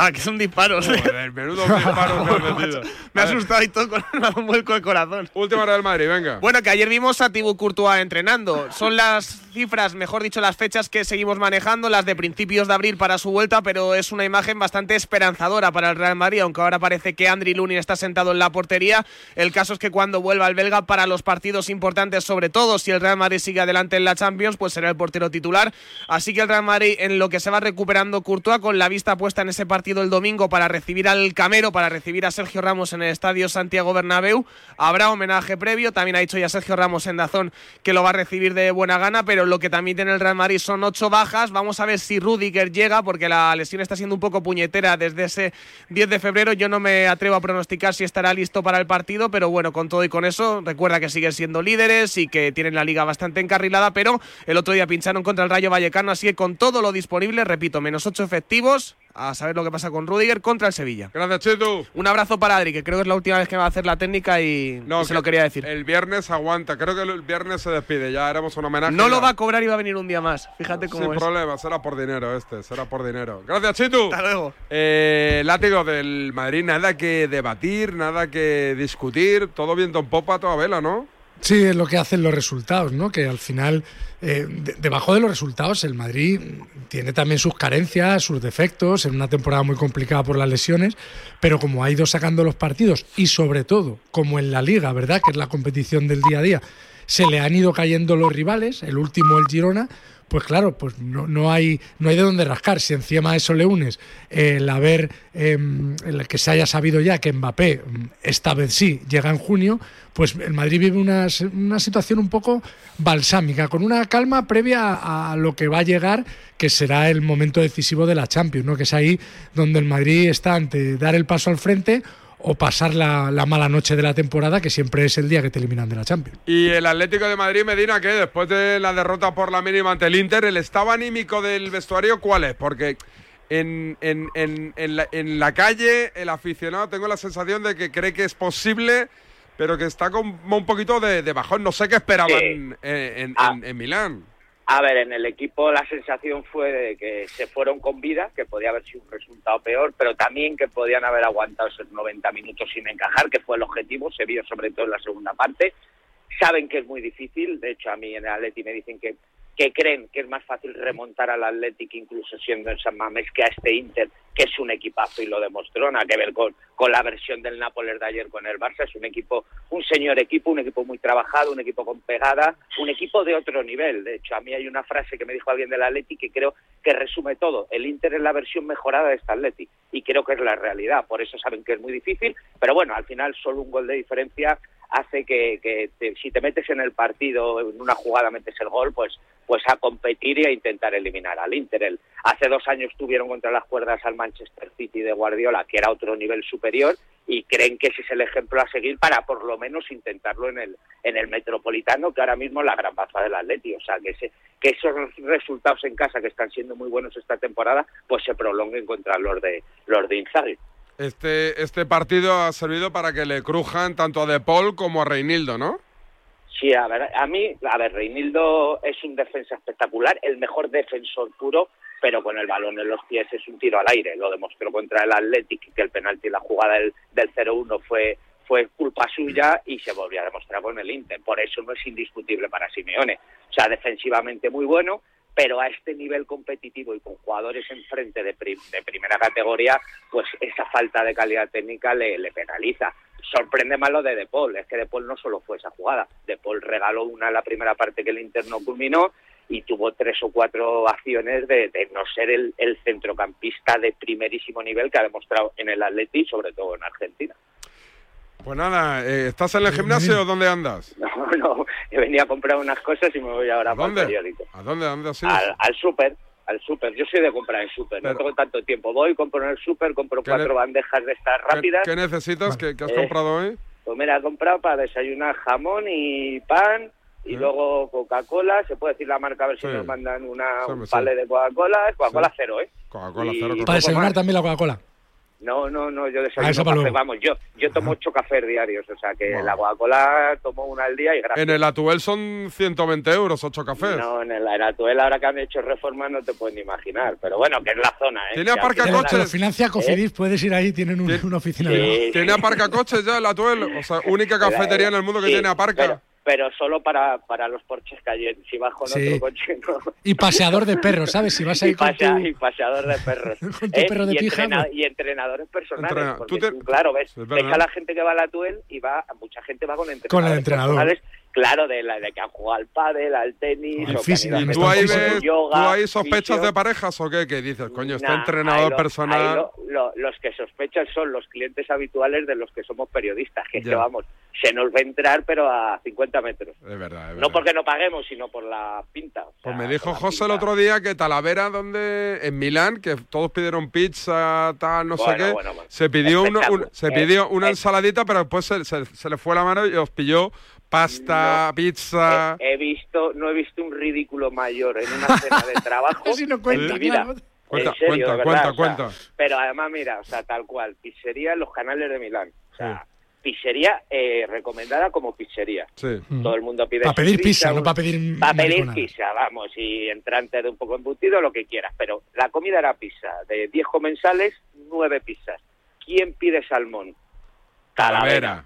Ah, que son disparos.
Joder, menudo disparo <laughs> me metido.
Me ha asustado y todo con <laughs> un vuelco el corazón.
Última hora del Madrid, venga.
Bueno, que ayer vimos a Thibaut Courtois entrenando. Son las cifras, mejor dicho, las fechas que seguimos manejando, las de principios de abril para su vuelta, pero es una imagen bastante esperanzadora para el Real Madrid, aunque ahora parece que Andriy Lunin está sentado en la portería. El caso es que cuando vuelva el belga para los partidos importantes, sobre todo si el Real Madrid sigue adelante en la Champions, pues será el portero titular. Así que el Real Madrid, en lo que se va recuperando Courtois, con la vista puesta en ese partido el domingo para recibir al Camero, para recibir a Sergio Ramos en el Estadio Santiago Bernabéu, habrá homenaje previo. También ha dicho ya Sergio Ramos en Dazón que lo va a recibir de buena gana, pero lo que también tiene el Real Madrid son ocho bajas. Vamos a ver si Rudiger llega, porque la lesión está siendo un poco puñetera desde ese 10 de febrero. Yo no me atrevo a pronosticar si estará listo para el partido, pero bueno, con todo y con eso, recuerda que siguen siendo líderes y que tienen la liga bastante encarrilada, pero el otro día pincharon contra el Rayo Vallecano, así que con todo lo disponible, repito, menos ocho efectivos, a saber lo que pasa con Rudiger contra el Sevilla.
Gracias, Chitu.
Un abrazo para Adri, que creo que es la última vez que va a hacer la técnica y, y se lo quería decir.
El viernes aguanta. Creo que el viernes se despide. Ya haremos un homenaje.
No lo va a cobrar y va a venir un día más. Fíjate cómo
Sin
es.
problema, será por dinero este, será por dinero. Gracias, Chitu.
Hasta luego.
Eh, látigo del Madrid, nada que debatir, nada que discutir, todo viento en popa, toda vela, ¿no?
Sí, es lo que hacen los resultados, ¿no? Que al final, eh, de- debajo de los resultados, el Madrid tiene también sus carencias, sus defectos, en una temporada muy complicada por las lesiones, pero como ha ido sacando los partidos y sobre todo, como en la liga, ¿verdad? Que es la competición del día a día, se le han ido cayendo los rivales, el último el Girona, pues claro, pues no, no hay no hay de dónde rascar. Si encima a eso le unes el haber em, el que se haya sabido ya que Mbappé mm, esta vez sí llega en junio, pues el Madrid vive una, una situación un poco balsámica, con una calma previa a lo que va a llegar, que será el momento decisivo de la Champions, ¿no? Que es ahí donde el Madrid está ante dar el paso al frente o pasar la, la mala noche de la temporada, que siempre es el día que te eliminan de la Champions.
Y el Atlético de Madrid, Medina, que después de la derrota por la mínima ante el Inter, el estado anímico del vestuario, ¿cuál es? Porque en, en- en- en la, en la calle, el aficionado, tengo la sensación de que cree que es posible, pero que está como un poquito de, de bajón. No sé qué esperaban
Sí.
en, en-
Ah.
en- en Milán.
A ver, en el equipo la sensación fue de que se fueron con vida, que podía haber sido un resultado peor, pero también que podían haber aguantado esos 90 minutos sin encajar, que fue el objetivo, se vio sobre todo en la segunda parte. Saben que es muy difícil, de hecho a mí en el Atleti me dicen que que creen que es más fácil remontar al Athletic incluso siendo en San Mamés que a este Inter, que es un equipazo y lo demostró, nada que ver con, la versión del Nápoles de ayer con el Barça, es un equipo, un señor equipo, un equipo muy trabajado, un equipo con pegada, un equipo de otro nivel. De hecho, a mí hay una frase que me dijo alguien del Athletic que creo que resume todo. El Inter es la versión mejorada de este Athletic y creo que es la realidad. Por eso saben que es muy difícil, pero bueno, al final solo un gol de diferencia hace que, que te- si te metes en el partido, en una jugada metes el gol, pues pues a competir y a intentar eliminar al Inter. Hace dos años tuvieron contra las cuerdas al Manchester City de Guardiola, que era otro nivel superior, y creen que ese es el ejemplo a seguir para por lo menos intentarlo en el en el Metropolitano, que ahora mismo es la gran baza del Atleti. O sea, que, ese, que esos resultados en casa, que están siendo muy buenos esta temporada, pues se prolonguen contra los de, los de Inzaghi.
Este, este partido ha servido para que le crujan tanto a De Paul como a Reinildo, ¿no?
Sí, a ver, a mí, a ver, Reinildo es un defensa espectacular, el mejor defensor puro, pero con el balón en los pies es un tiro al aire. Lo demostró contra el Athletic, que el penalti, la jugada del, del 0-1 fue, fue culpa suya y se volvió a demostrar con el Inter. Por eso no es indiscutible para Simeone. O sea, defensivamente muy bueno, pero a este nivel competitivo y con jugadores enfrente de, de primera categoría, pues esa falta de calidad técnica le, penaliza. Sorprende más lo de De Paul, es que De Paul no solo fue esa jugada, De Paul regaló una en la primera parte que el Inter no culminó y tuvo tres o cuatro acciones de, no ser el, centrocampista de primerísimo nivel que ha demostrado en el Atleti sobre todo en Argentina.
Pues nada, eh, ¿estás en el gimnasio o dónde andas? <laughs>
No, no, he venido a comprar unas cosas y me voy ahora para el
¿Dónde?
periódico.
¿A dónde, a dónde has ido?
Al, al súper, al súper. Yo soy de comprar en súper, no tengo tanto tiempo. Voy, compro en el súper, compro
¿Qué
cuatro bandejas de estas
¿Qué-
rápidas.
¿Qué, necesitas? ¿Qué, qué has
Eh,
comprado hoy?
Pues mira, he comprado para desayunar jamón y pan y luego Coca-Cola. Se puede decir la marca a ver si
Sí.
nos mandan una,
Sí,
un palé de Coca-Cola. Coca-Cola
Sí.
cero, ¿eh?
Coca-Cola cero. con
Para desayunar también la Coca-Cola.
No, no, no, yo
Ah,
desayuno
eso para
café. Vamos, yo yo tomo ocho cafés diarios, o sea que la Coca-Cola tomo una al día y gracias.
En el Atuel son 120 euros, 8 cafés.
No, en el Aratuel ahora que han hecho reformas no te puedes ni imaginar, pero bueno, que es la zona, ¿eh?
¿Tiene aparcacoches?
lo financia Cofidis, puedes ir ahí, tienen un- una oficina de
¿Tiene aparcacoches ya el Atuel? O sea, única <laughs> cafetería en el mundo que
Sí,
tiene aparca.
Pero, pero solo para, para los porches cayen. Si vas con
Sí.
otro coche, no.
Y paseador de perros, ¿sabes? Si vas <laughs> ahí
y,
con
pasea-
tu...
y paseador de perros. <laughs>
Con tu perro de
y,
pijama.
entrena- y entrenadores personales.
Entrena-
porque
tú te-
tú, claro, ves,
Es
ves
verdad.
a la gente que va a la Tuel y va, mucha gente va con entrenadores
Con el entrenador.
personales, Claro, de, la, de que han jugado al pádel, al tenis,
Al
o que han
físico,
ido a
¿Y
hacer
tú ves,
yoga,
tú ahí sospechas
fisio.
de parejas o qué? Que dices, coño, este
Nah,
entrenador
ahí lo-
personal...
ahí lo- lo- los que sospechan son los clientes habituales de los que somos periodistas, que es que vamos, se nos va a entrar pero a 50 metros.
Es verdad, es
No
verdad.
porque no paguemos, sino por la pinta. O
Pues me dijo José el otro día que Talavera, donde en Milán, que todos pidieron pizza, tal, no sé qué,
bueno, bueno.
se pidió, uno- un, se pidió una
eh.
ensaladita, pero después se, se- se le fue la mano y os pilló pasta, pizza...
He visto, no he visto un ridículo mayor en una cena de <laughs> trabajo
Así no cuenta,
en mi vida.
Cuenta,
en serio,
cuenta, cuenta,
o sea,
cuenta.
Pero además, mira, o sea, tal cual, pizzería en los canales de Milán. O sea, pizzería eh, recomendada como pizzería.
Sí.
Todo el mundo pide
Para pedir pizza, no
un-
para pedir
para pedir pizza, vamos, y entrante de un poco embutido, lo que quieras. Pero la comida era pizza. De 10 comensales, 9 pizzas. ¿Quién pide salmón?
Talavera.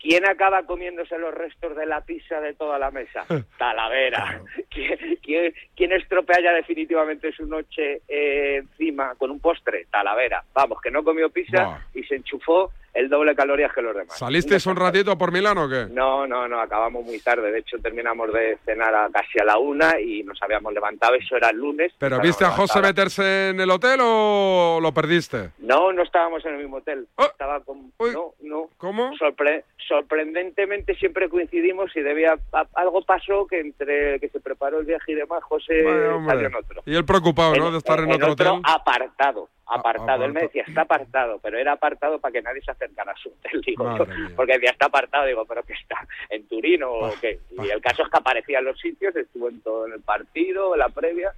¿Quién acaba comiéndose los restos de la pizza de toda la mesa? <laughs> Talavera. ¿Quién, quién, quién estropea ya definitivamente su noche eh, encima con un postre? Talavera. Vamos, que no comió pizza y se enchufó el doble calorías que los demás.
¿Salisteis un ratito por Milán o qué?
No, no, no, acabamos muy tarde. De hecho, terminamos de cenar a casi a la una y nos habíamos levantado. Eso era el lunes.
¿Pero viste a José
levantado.
meterse en el hotel o lo perdiste?
No, no estábamos en el mismo hotel. Estaba con... No, no.
¿Cómo?
Sorpre- sorprendentemente siempre coincidimos y debía... algo pasó que entre que se preparó el viaje y demás, José
Vaya,
salió en otro.
Y él preocupado, ¿no? De estar en, otro hotel.
apartado, apartado. Él me decía, está apartado, pero era apartado para que nadie se acercara a su hotel, digo yo. Porque decía, está apartado, digo, pero que está en Turín o qué. Y el caso es que aparecía en los sitios, estuvo en todo en el partido, en la previa,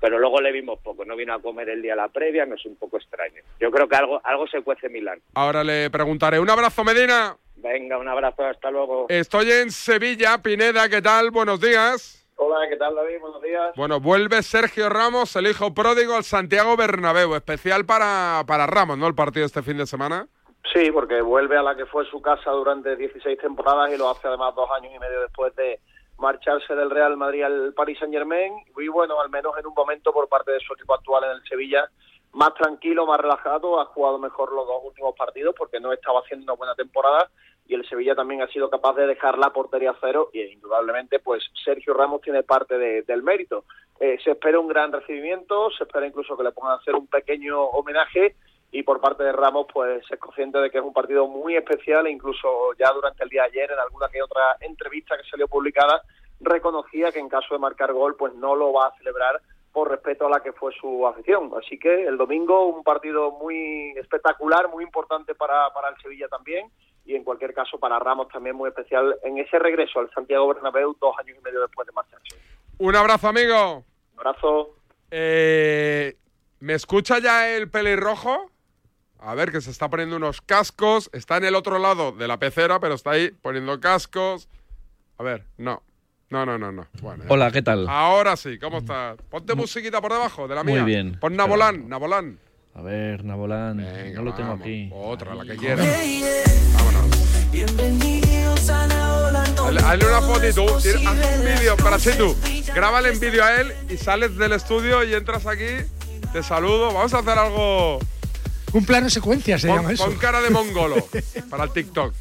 pero luego le vimos poco, no vino a comer el día la previa, no es un poco extraño. Yo creo que algo, algo se cuece en Milán.
Ahora le preguntaré. Un abrazo, Medina.
Venga, un abrazo, hasta luego.
Estoy en Sevilla, Pineda, ¿qué tal? Buenos días.
Hola, ¿qué tal David? Buenos días.
Bueno, vuelve Sergio Ramos, el hijo pródigo, al Santiago Bernabéu. Especial para, para Ramos, ¿no? El partido este fin de semana.
Sí, porque vuelve a la que fue su casa durante 16 temporadas y lo hace además dos años y medio después de, marcharse del Real Madrid al Paris Saint Germain y bueno, al menos en un momento por parte de su equipo actual en el Sevilla, más tranquilo, más relajado, ha jugado mejor los dos últimos partidos porque no estaba haciendo una buena temporada y el Sevilla también ha sido capaz de dejar la portería cero y indudablemente pues Sergio Ramos tiene parte del mérito. Eh, se espera un gran recibimiento, se espera incluso que le pongan a hacer un pequeño homenaje y por parte de Ramos pues es consciente de que es un partido muy especial e incluso ya durante el día de ayer en alguna que otra entrevista que salió publicada reconocía que en caso de marcar gol pues no lo va a celebrar por respeto a la que fue su afición. Así que el domingo un partido muy espectacular, muy importante para, para el Sevilla también y en cualquier caso para Ramos también muy especial en ese regreso al Santiago Bernabéu dos años y medio después de marcharse.
Un abrazo, amigo.
Un abrazo.
Eh, ¿Me escucha ya el pelirrojo? A ver, que se está poniendo unos cascos. Está en el otro lado de la pecera, pero está ahí poniendo cascos. A ver, no. No, no, no, no.
Hola, ¿qué tal?
Ahora sí, ¿cómo estás? Ponte musiquita por debajo de la mía.
Muy bien.
Pon Nabolán, Nabolán.
A ver, Nabolán. no lo tengo aquí.
Otra, la que quieras. Vámonos.
Bienvenidos a la
Hazle una fotito, haz un vídeo para si tú. Grábale en vídeo a él y sales del estudio y entras aquí. Te saludo. Vamos a hacer algo.
Un plano secuencia se
pon,
llama eso.
Con cara de mongolo <laughs> para el TikTok.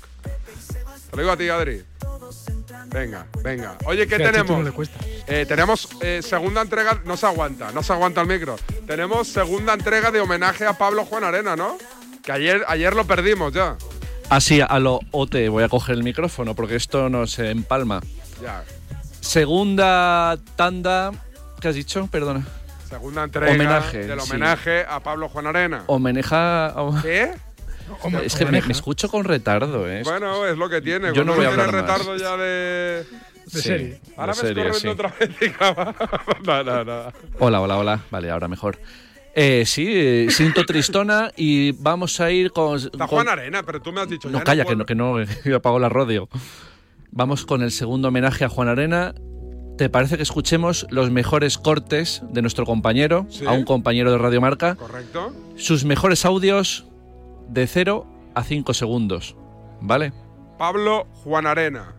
Te lo digo a ti, Adri. Venga, venga. Oye, ¿qué tenemos? Eh, tenemos eh, segunda entrega. No se aguanta, no se aguanta el micro. Tenemos segunda entrega de homenaje a Pablo Juan Arena, ¿no? Que ayer, ayer lo perdimos ya.
Así, a lo OT, voy a coger el micrófono porque esto no se empalma.
Ya.
Segunda tanda. ¿Qué has dicho? Perdona.
Segunda entrega
Homenaje,
del
sí.
homenaje a Pablo Juan Arena.
Homenaja.
¿Qué?
Es que me, me escucho con retardo, ¿eh?
Bueno, es lo que tiene.
Yo no voy a
tiene
hablar más.
retardo ya de.
De serie.
Ahora
de
me
serie,
corriendo
sí.
otra vez. diga, <laughs> no, no, no.
Hola, hola, hola. Vale, ahora mejor. Eh, sí, eh, siento tristona y vamos a ir con.
Está
con-
Juan Arena, pero tú me has dicho
No,
ya
calla, que
puedo.
no, que no, <laughs> apago la radio. Vamos con el segundo homenaje a Juan Arena. ¿Te parece que escuchemos los mejores cortes de nuestro compañero,
Sí.
a un compañero de Radio Marca?
¿Correcto?
Sus mejores audios de 0 a 5 segundos. ¿Vale?
Pablo Juan Arena.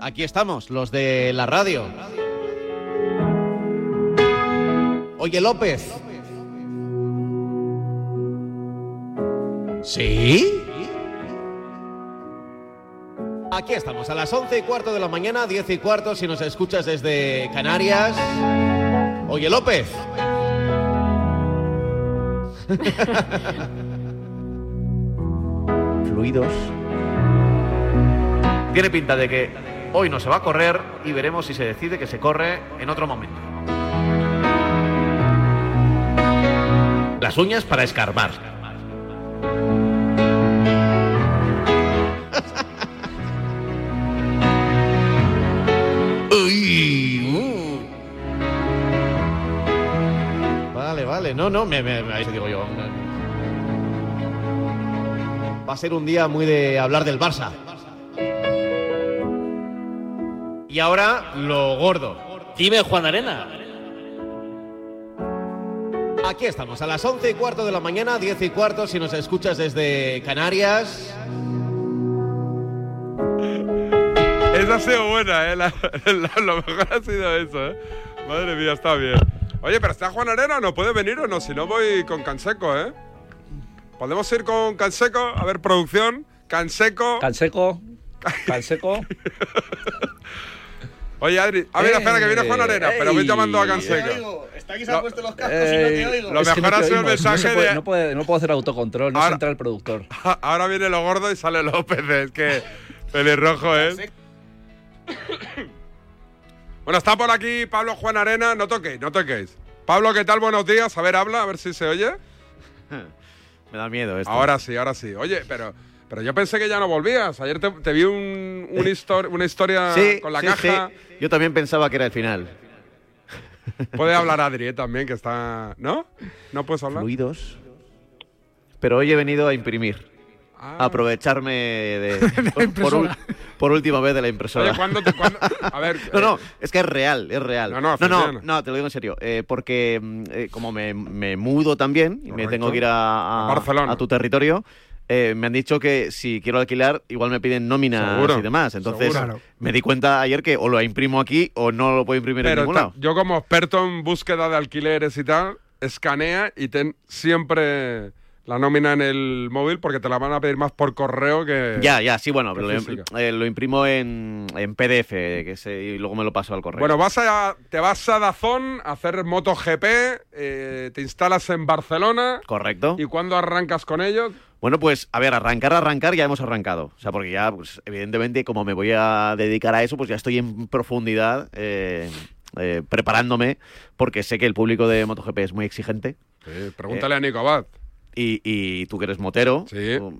Aquí estamos, los de la radio. Oye, López. ¿Sí? Aquí estamos, a las once y cuarto de la mañana, 10 y cuarto, si nos escuchas desde Canarias. Oye, López. <laughs> Fluidos. Tiene pinta de que hoy no se va a correr y veremos si se decide que se corre en otro momento. Las uñas para escarbar. Vale, vale. No, no, me, me, me- digo yo. Va a ser un día muy de hablar del Barça. Y ahora lo gordo.
Dime, Juan Arena.
Aquí estamos, a las once y cuarto de la mañana, 10 y cuarto, si nos escuchas desde Canarias.
Esa ha sido buena, ¿eh? La- la- lo mejor ha sido eso, ¿eh? Madre mía, está bien. Oye, pero está Juan Arena, ¿no puede venir o no? Si no, voy con Canseco, ¿eh? ¿Podemos ir con Canseco? A ver, producción. Canseco.
Canseco. Canseco. <laughs>
Oye, Adri. A ver,
Eh,
espera, que viene Juan Arena, pero voy llamando a
Te
Canseco.
Está aquí
se han
puesto los
Ey,
Lo
es que
mejor
no
ha
te
sido el
oímos, no se
mensaje
puede-
de-
No, puede- no puedo hacer autocontrol, no
Ahora-
se entra el productor. <laughs>
Ahora viene lo gordo y sale López, es que pelirrojo, ¿eh? <coughs> Bueno, está por aquí Pablo Juan Arena. No toquéis, no toquéis. Pablo, ¿qué tal? Buenos días. A ver, habla, a ver si se oye. <laughs>
Me da miedo esto.
Ahora sí, ahora sí. Oye, pero, pero yo pensé que ya no volvías. Ayer te, te vi un, un histor- una historia
Sí,
con la
sí,
caja.
sí. Yo también pensaba que era el final.
Puede hablar <laughs> Adri eh, también, que está. ¿No? ¿No puedes hablar?
Fluidos. Pero hoy he venido a imprimir. Aprovecharme de, <laughs> por, por ul- por última vez de la impresora.
Oye, ¿cuándo te- cuándo- A ver, <laughs>
no,
eh,
no, es que es real, es real.
No, no,
no, no, te lo digo en serio. eh, porque mm, eh, como me, me mudo también y me tengo que ir a,
A Barcelona.
a tu territorio, eh, me han dicho que si quiero alquilar, igual me piden nóminas
Seguro,
y demás. Entonces,
seguro.
me di cuenta ayer que o lo imprimo aquí o no lo puedo imprimir en ningún lado.
yo como experto en búsqueda de alquileres y tal, escanea y ten siempre la nómina en el móvil porque te la van a pedir más por correo que...
Ya, ya, sí, bueno, lo, eh, lo imprimo en, en PDF que se- y luego me lo paso al correo.
Bueno, vas a, te vas a Dazón a hacer MotoGP, eh, te instalas en Barcelona.
Correcto.
¿Y cuándo arrancas con ellos?
Bueno, pues a ver, arrancar, arrancar, ya hemos arrancado. O sea, porque ya, pues, evidentemente, como me voy a dedicar a eso, pues ya estoy en profundidad eh, eh, preparándome, porque sé que el público de MotoGP es muy exigente.
pregúntale a Nico Abad.
Y, y tú que eres motero,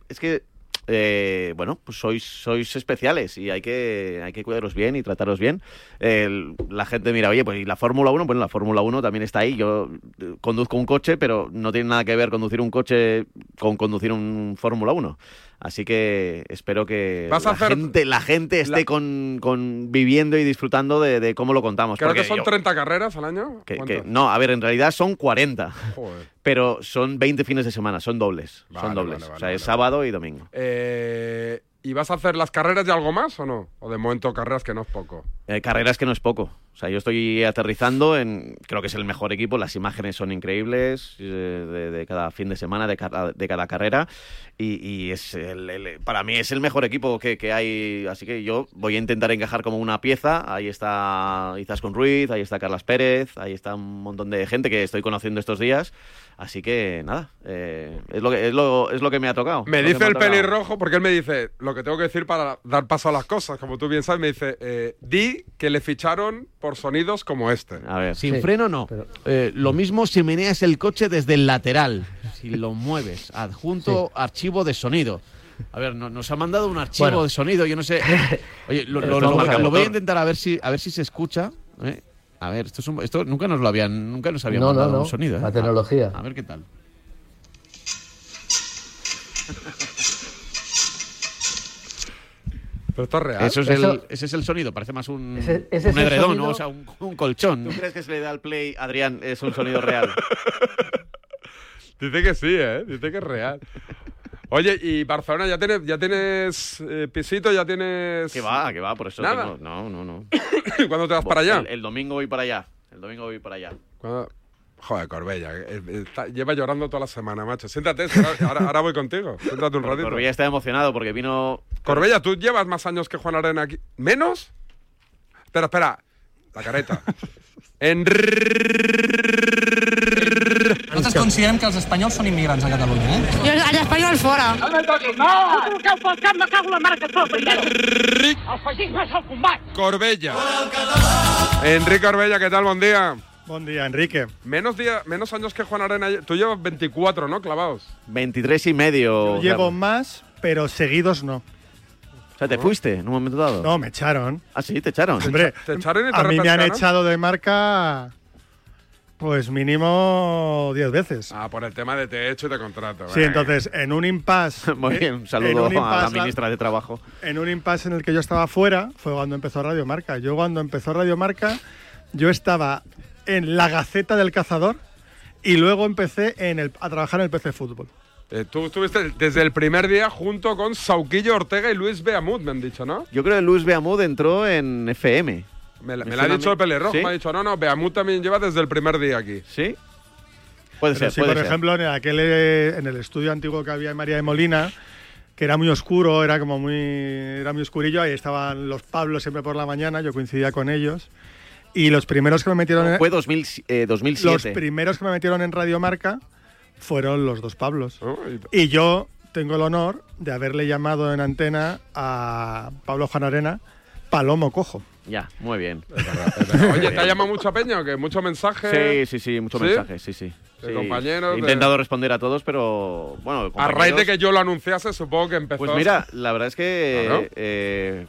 es que, eh, bueno, pues sois, sois especiales y hay que, hay que cuidaros bien y trataros bien. El- la gente mira, oye, pues ¿y la Fórmula 1? Bueno, la Fórmula 1 también está ahí. Yo eh, conduzco un coche, pero no tiene nada que ver conducir un coche con conducir un Fórmula 1. Así que espero que la,
hacer-
gente, la gente esté con, con viviendo y disfrutando de, de cómo lo contamos.
Creo que son
yo-
30 carreras al año.
que-
¿Cuántas?
que- no, a ver, en realidad son 40.
Joder. <laughs>
Pero son 20 fines de semana, son dobles.
Vale,
son dobles.
vale, vale,
o sea, es sábado y domingo.
Eh, ¿Y vas a hacer las carreras de algo más o no? O de momento carreras que no es poco.
Eh, carreras que no es poco. O sea, yo estoy aterrizando en. Creo que es el mejor equipo. Las imágenes son increíbles eh, de, de cada fin de semana, de cada, de cada carrera. Y, y es el- el- para mí es el mejor equipo que, que hay. Así que yo voy a intentar encajar como una pieza. Ahí está Izaskun Ruiz, ahí está Carlas Pérez, ahí está un montón de gente que estoy conociendo estos días. Así que nada, eh, es, lo que, es, lo, es lo que me ha tocado.
Me dice
ha
el pelirrojo, porque él me dice lo que tengo que decir para dar paso a las cosas. Como tú bien sabes, me dice, eh, di que le ficharon por sonidos como este.
A ver. Sin
freno no. Eh, lo mismo si meneas el coche desde el lateral, si lo mueves. Adjunto archivo de sonido. A ver, no- nos ha mandado un archivo
Bueno.
de sonido, yo no sé. <laughs> Oye, lo, lo- lo- lo voy a intentar a ver si a ver si se escucha. ¿eh? A ver, esto, es un- esto nunca nos lo habían, nunca nos habían
No, no,
mandado
no.
un sonido. ¿eh?
La tecnología.
A, a ver qué tal.
Pero esto es real.
Eso es
Eso-
el, ese es el sonido, parece más un,
Ese- ese
un edredón,
sonido-
¿no? O sea, un, un colchón.
¿Tú crees que se le da al play, Adrián, es un sonido real? <laughs>
Dice que sí, ¿eh? Dice que es real. Oye, y Barcelona, ¿ya tienes, ya tienes eh, pisito? ¿Ya tienes...?
Que va, que va, por eso
Nada.
tengo- No, no, no. <coughs>
¿Cuándo te vas para allá?
El, el domingo voy para allá. El domingo voy para allá.
¿Cuándo? Joder, Corbella, eh, eh, está- lleva llorando toda la semana, macho. Siéntate, si ahora, voy contigo. <laughs> Siéntate un ratito.
Corbella está emocionado porque vino.
Corbella, ¿tú llevas más años que Juan Arena aquí? ¿Menos? Espera, espera. La careta. <laughs> En...
Nosaltres considerem que els espanyols són immigrants a Catalunya, eh?
Jo, els espanyols fora.
No me toquis, no!
Truqueu pel cap, me cago la mare que et fa, primero. El feixisme és el combat.
Corbella. Enrique Corbella, ¿qué tal? Buen día.
Buen día, Enrique.
Menos, día, menos años que Juan Arena. Tú llevas 24, ¿no? Clavados.
23 y medio.
Yo llevo más, pero seguidos no.
O sea, ¿te fuiste en un momento dado?
No, me echaron.
Ah, sí, te echaron.
Hombre,
¿Te echaron y te
a mí me han echado de marca, pues mínimo 10 veces.
Ah, por el tema de te hecho y te contrato.
Sí, entonces, en un impasse. <laughs>
Muy bien, un saludo
un
a la ministra de Trabajo.
En un impasse en el que yo estaba fuera, fue cuando empezó Radio Marca. Yo cuando empezó Radio Marca, yo estaba en la Gaceta del Cazador y luego empecé en el, a trabajar en el PC Fútbol.
Eh, tú estuviste desde el primer día junto con Sauquillo Ortega y Luis Beamut, me han dicho, ¿no?
Yo creo que Luis Beamud entró en FM.
Me, la- me
Me
lo ha dicho el pelirrojo,
¿Sí?
me ha dicho, no, no, Beamut también lleva desde el primer día aquí.
¿Sí? Puede
Pero
ser,
sí,
puede
por
ser.
ejemplo, en aquel eh, en el estudio antiguo que había en María de Molina, que era muy oscuro, era como muy era muy oscurillo, ahí estaban los Pablos siempre por la mañana, yo coincidía con ellos. Y los primeros que me metieron en,
Fue 2000, eh, 2007.
los primeros que me metieron en Radio Marca fueron los dos Pablos.
Oh, y-
Y yo tengo el honor de haberle llamado en antena a Pablo Juan Arena Palomo Cojo.
Ya, muy bien.
Oye, ¿te ha llamado mucho Peña o qué? ¿Mucho mensaje?
Sí, sí, sí, muchos
¿Sí?
mensajes, sí, sí.
De
Sí.
compañeros,
He
de-
intentado responder a todos, pero bueno.
A raíz de que yo lo anunciase, supongo que empezó.
Pues mira, la verdad es que eh,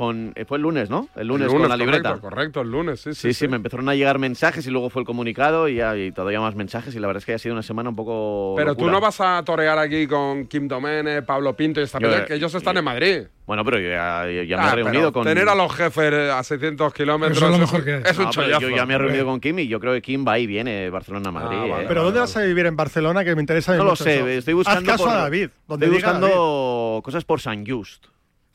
con, eh, fue el lunes, ¿no? El
El
lunes, con la
correcto,
libreta.
Correcto, el lunes, sí, sí.
Sí, sí, me empezaron a llegar mensajes y luego fue el comunicado y, ya- y todavía más mensajes y la verdad es que ha sido una semana un poco
Pero tú no vas a torear aquí con Kim Domene, Pablo Pinto y esta
Yo-
que ellos están en Madrid.
Bueno, pero yo ya, yo ya me
Ah,
he
pero
reunido con...
Tener a los jefes eh, a 600 kilómetros
Eso es lo mejor que hay.
es un
No,
chollazo.
yo ya me he reunido con Kim y yo creo que Kim va y viene Barcelona-Madrid.
Ah, vale,
¿eh?
Pero ¿dónde vas a vivir en Barcelona? Que me interesa
No lo sé,
eso.
estoy buscando
Haz caso
por-
a David. Donde
Estoy buscando cosas por San Just.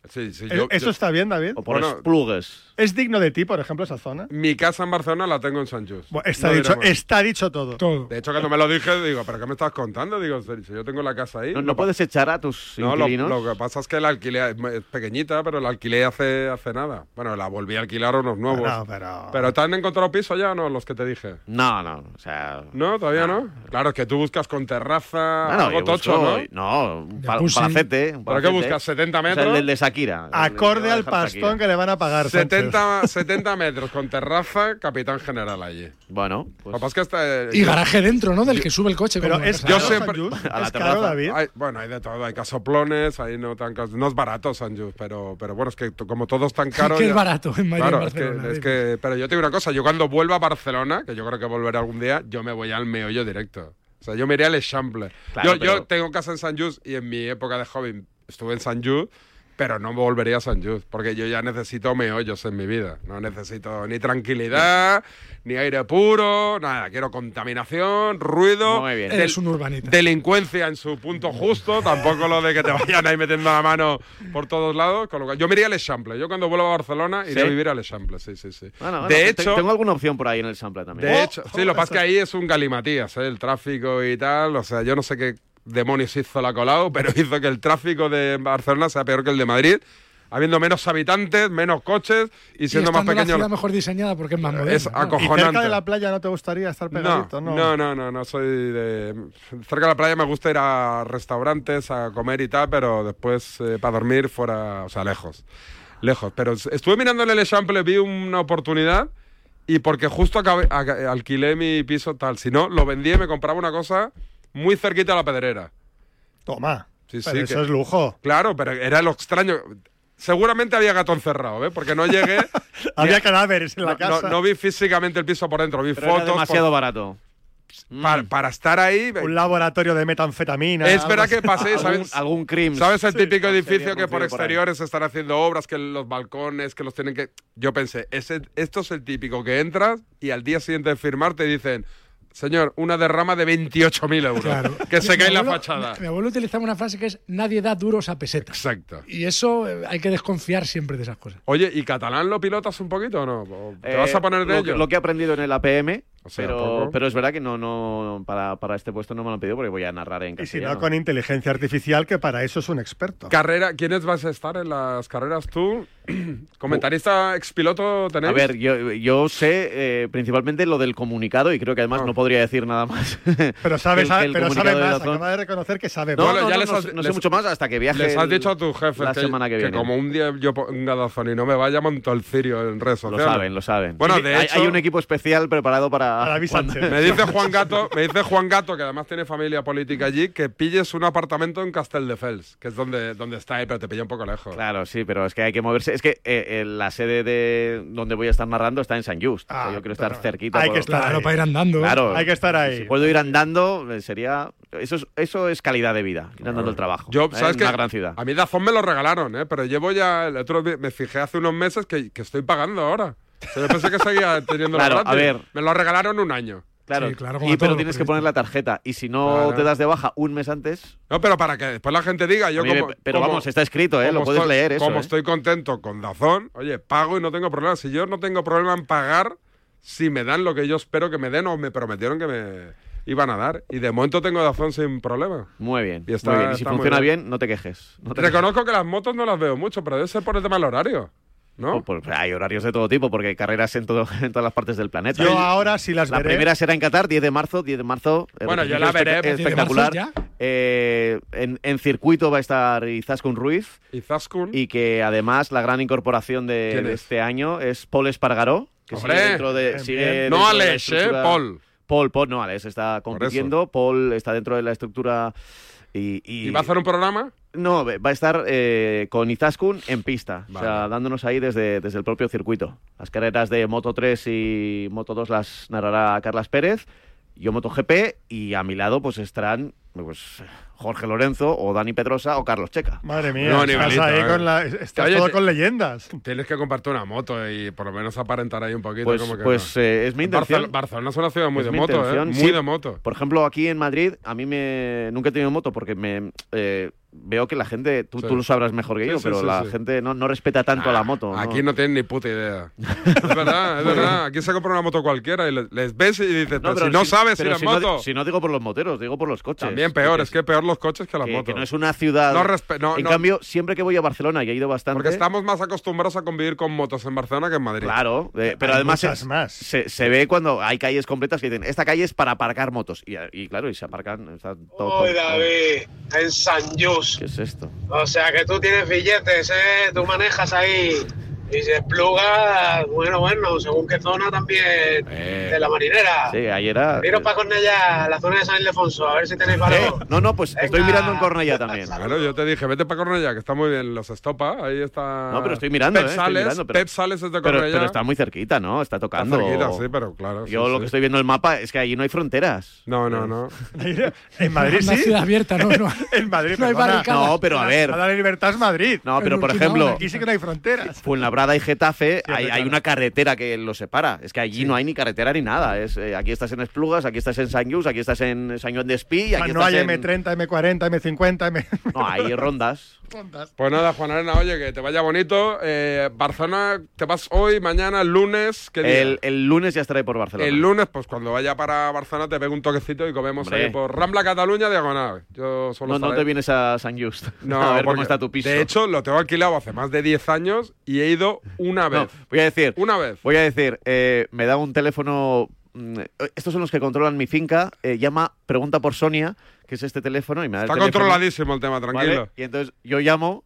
Sí, sí,
David.
yo-
¿Eso
yo-
está bien, David?
O por
Bueno,
Esplugues.
¿Es digno de ti, por ejemplo, esa zona?
Mi casa en Barcelona la tengo en San Just.
Bueno, está,
No
dicho, está dicho todo.
Todo.
De hecho, cuando me lo dije, digo, ¿pero qué me estás contando? Digo, si yo tengo la casa ahí.
No, puedes echar a tus
No, lo,
inquilinos.
lo que pasa es que la alquilé, es pequeñita, pero la alquilé hace, hace nada. Bueno, la volví a alquilar a unos nuevos.
No, pero...
Pero ¿te han encontrado piso ya o no? Los que te dije.
No, no, o sea...
No, todavía no. Claro, es que tú buscas con terraza,
Bueno,
algo
yo
tocho,
busco-
¿no?
No, un, pa- un
Jacuzzi.
palacete. un
¿Para qué buscas? ¿70
O sea,
metros?
el de Shakira.
Acorde al pastón
Shakira.
que le van a pagar. Sánchez.
70, 70 metros con terraza, capitán general allí.
Bueno, pues...
que es está,
Y garaje dentro, ¿no? Del que sube el coche.
Pero es
Yo
caro,
casa.
siempre-
San Just?
A la
¿Es caro,
terraza.
David?
Hay- bueno, hay de todo, hay casoplones, hay no tan no es barato San Just, pero, pero bueno, es que como todo es tan <laughs> caro.
que es barato en Madrid,
Claro,
en
es que, es pero yo te digo una cosa, yo cuando vuelva a Barcelona, que yo creo que volveré algún día, yo me voy al meollo directo. O sea, yo me iré al Eixample.
Claro,
yo,
pero-
yo tengo casa en San Just y en mi época de joven estuve en San Just, pero no volvería a San Just, porque yo ya necesito meollos en mi vida. No necesito ni tranquilidad, ni aire puro, nada. Quiero contaminación, ruido,
Muy bien.
Eres un urbanita.
delincuencia en su punto justo, tampoco lo de que te vayan ahí metiendo la mano por todos lados. Con lo cual, yo me iría al Eixample. Yo cuando vuelva a Barcelona iré
¿Sí?
a vivir al Eixample, sí, sí, sí.
Bueno, bueno,
de
te-
hecho,
Tengo alguna opción por ahí en el sample también.
de
Oh,
hecho, sí, lo que pasa es que ahí es un galimatías, ¿eh? el tráfico y tal. O sea, yo no sé qué demonios hizo la Colau, pero <laughs> hizo que el tráfico de Barcelona sea peor que el de Madrid, habiendo menos habitantes, menos coches y
Y
siendo más
estando la
pequeño.
ciudad mejor diseñada porque es más moderna.
Es
claro.
¿Y cerca
acojonante.
de la playa no te gustaría estar pegadito?
No, no, no, no, no soy de... Cerca de la playa me gusta ir a restaurantes a comer y tal, pero después eh, para dormir fuera, o sea, lejos. Lejos. Pero estuve mirando en el Eixample, vi una oportunidad y porque justo acabé- alquilé mi piso tal. Si no, lo vendí y me compraba una cosa muy cerquita a la pedrera.
Toma.
Sí,
Pero
sí,
eso
que-
es lujo.
Claro, pero era lo extraño. Seguramente había gato encerrado, ¿eh? Porque no llegué... <laughs>
Había cadáveres en la
no, no-
casa.
no vi físicamente el piso por dentro, vi
Pero era
fotos.
demasiado
por-
barato.
para,
Mm.
para estar ahí...
Un laboratorio de metanfetamina.
Es verdad
así.
que pasé,
Algún,
¿sabes?
algún crimen.
¿Sabes el típico edificio que por exteriores están haciendo obras, que los balcones, que los tienen que... Yo pensé, ese, esto es el típico que entras y al día siguiente de firmar te dicen, señor, una derrama de 28.000 euros,
Claro.
que se cae en la
abuelo-
fachada.
Mi, mi abuelo utilizaba una frase que es nadie da duros a pesetas.
Exacto.
Y eso eh, hay que desconfiar siempre de esas cosas.
Oye, ¿y catalán lo pilotas un poquito o no? ¿O ¿Te
Eh,
vas a poner de
lo,
ello?
que- lo que he aprendido en el APM,
O sea,
pero,
poco.
pero es verdad que no, no para, para este puesto no me lo han pedido porque voy a narrar en
Y si
castellano.
no, con inteligencia artificial, que para eso es un experto.
Carrera, ¿quiénes vas a estar en las carreras tú? <clears throat> ¿Comentarista expiloto tenéis?
A ver, yo, yo sé eh, principalmente lo del comunicado y creo que además
Ah.
no podría decir nada más. <laughs> <laughs>
Pero sabe,
El-
sabe-
el
pero sabe más. Acaba de reconocer que sabe
No,
más.
no,
Bueno, ya
no,
les
no
has-
sé- no sé
les-
mucho más hasta que viaje.
Les has
el-
dicho a tus jefes
la
que,
semana que
que
viene.
como un día yo ponga Dazón y no me vaya, monto el cirio en redes
Lo saben, lo saben.
Bueno, de
hay,
hecho-
hay un equipo especial preparado para.
David Sánchez.
Me dice Juan Gato, me dice Juan Gato, que además tiene familia política allí, que pilles un apartamento en Castelldefels, que es donde, donde está él, pero te pilla un poco lejos.
Claro, sí, pero es que hay que moverse. Es que eh, eh, la sede de donde voy a estar narrando está en San Just. O sea,
Ah,
yo quiero estar cerquita.
hay
por-
que estar
Claro,
ahí.
para ir andando.
Claro.
Hay que estar ahí.
Si puedo ir andando, eh, sería. Eso es, eso es calidad de vida, ir andando el trabajo.
Yo,
¿eh?
¿sabes
en
qué?
una gran ciudad.
A mí Dazón me lo regalaron, ¿eh? pero llevo ya. El otro me fijé hace unos meses que, que estoy pagando ahora. Yo pensé que seguía teniendo
Claro, a ver.
Me lo regalaron un año.
Claro,
Sí, claro, como
y, pero tienes que poner la tarjeta. Y si no
Claro.
te das de baja un mes antes.
No, pero para que después la gente diga, yo
mí me-
como.
pero
como-
vamos, está escrito, ¿eh?
como
Lo puedes
estoy-
leer eso.
Como
¿eh?
estoy contento con Dazón, oye, pago y no tengo problema. Si yo no tengo problema en pagar, si me dan lo que yo espero que me den o me prometieron que me iban a dar. Y de momento tengo Dazón sin problema.
Muy bien.
Y está-
muy bien. Y si funciona
bien.
bien. no te quejes. No te quejes.
Reconozco que las motos no las veo mucho, pero debe ser por el tema del horario. ¿No?
Pues hay horarios de todo tipo, porque hay carreras en, todo, <laughs> en todas las partes del planeta.
Yo ahora sí las
La
veré.
primera será en Qatar, 10 de marzo, 10 de marzo. eh,
Bueno, yo la
espe-
veré,
¿10 de
Espectacular.
marzo ya?
Eh, en, en circuito va a estar Izaskun Ruiz
Y Zaskun.
y que además la gran incorporación de, este año es Paul Espargaró, que
Hombre,
sigue dentro de... sigue dentro
no
de la
Alex, ¿eh? Paul.
Paul, Paul, no, Alex está compitiendo, Paul está dentro de la estructura y... y-
¿Y va a hacer un programa?
No, va a estar eh, con Izaskun en pista,
Vale.
o sea, dándonos ahí desde, desde el propio circuito. Las carreras de Moto 3 y Moto 2 las narrará Carlas Pérez, yo MotoGP y a mi lado pues estarán pues, Jorge Lorenzo o Dani Pedrosa o Carlos Checa.
Madre mía,
No,
estás
nivelito,
ahí
eh.
con la, estás
Oye,
todo con leyendas.
Tienes que compartir una moto y por lo menos aparentar ahí un poquito.
Pues,
como que
pues
no.
eh, es mi intención.
Barcel- Barcelona es una ciudad muy
Es
de moto, ¿eh? Muy
sí.
de moto.
Por ejemplo, aquí en Madrid, a mí me nunca he tenido moto porque me eh, veo que la gente, tú,
Sí.
tú lo sabrás mejor que
Sí,
yo,
sí,
pero
sí,
la
sí.
gente no, no respeta tanto a la moto. ¿no?
Aquí no tienen ni puta idea. es verdad, es verdad. <laughs> Aquí se compra una moto cualquiera y le- les ves y dices, pero, si no sabes ir
pero
en
si no
moto.
si no digo por los moteros, digo por los coches.
También peor, es que peor los coches que las
que-
motos.
que no es una ciudad.
No no,
en
no.
cambio, siempre que voy a Barcelona, y he ido bastante.
Porque estamos más acostumbrados a convivir con motos en Barcelona que en Madrid.
Claro, eh, pero
Hay
además es-
más.
Se, se ve cuando hay calles completas que dicen, esta calle es para aparcar motos. Y, y claro, y se aparcan. está todo-
Uy,
todo-
David, en San
¿Qué es esto?
O sea que tú tienes billetes, ¿eh? Tú manejas ahí. Y se despluga, bueno, bueno, según qué zona también de la marinera.
Sí, ayer era.
Iros para Cornellá, la zona de San Ildefonso, a ver si tenéis valor.
No, no, pues estoy mirando en Cornellá también. <laughs>
Claro, yo te dije, vete para Cornellá, que está muy bien. Los estopa, ahí está.
No, pero estoy mirando,
Pep
eh, estoy
Sales,
mirando, pero-
Pep Sales es de Cornellá.
pero está muy cerquita, ¿no? Está tocando.
cerquita, sí, pero claro.
Yo
sí,
lo
sí.
que estoy viendo en el mapa es que allí no hay fronteras.
No, no, no. <laughs>
En Madrid
Una
sí.
ciudad abierta, no, no. <laughs>
En Madrid,
No hay barricadas.
No, pero a ver.
La libertad es Madrid.
No, pero por ejemplo,
Aquí sí que no hay fronteras.
Fuenlabrada y Getafe hay, hay
claro.
una carretera que los separa. Es que allí no hay ni carretera ni nada. Es, eh, aquí estás en Esplugas, aquí estás en San Just, aquí estás en San Joan de Espí aquí
no
estás
hay
en...
M30, M40, M50, M... <laughs>
No, hay rondas.
Pues nada, Juan Arena, oye, que te vaya bonito. Eh, Barcelona, te vas hoy, mañana, el lunes. ¿qué día?
El, el lunes ya estaré por Barcelona.
El lunes, pues cuando vaya para Barcelona te pego un toquecito y comemos
Hombre.
ahí por Rambla Cataluña Diagonal. Yo solo
No, no
estaré-
te vienes a San Just.
No, <laughs>
a ver cómo está tu piso.
De hecho, lo tengo alquilado hace más de 10 años y he ido una vez.
No, voy a decir,
Una vez.
voy a decir, eh, me da un teléfono. mm, Estos son los que controlan mi finca. eh, llama, pregunta por Sonia, que es este teléfono, y me da
Está controladísimo el tema,
¿vale?
tranquilo.
Y entonces yo llamo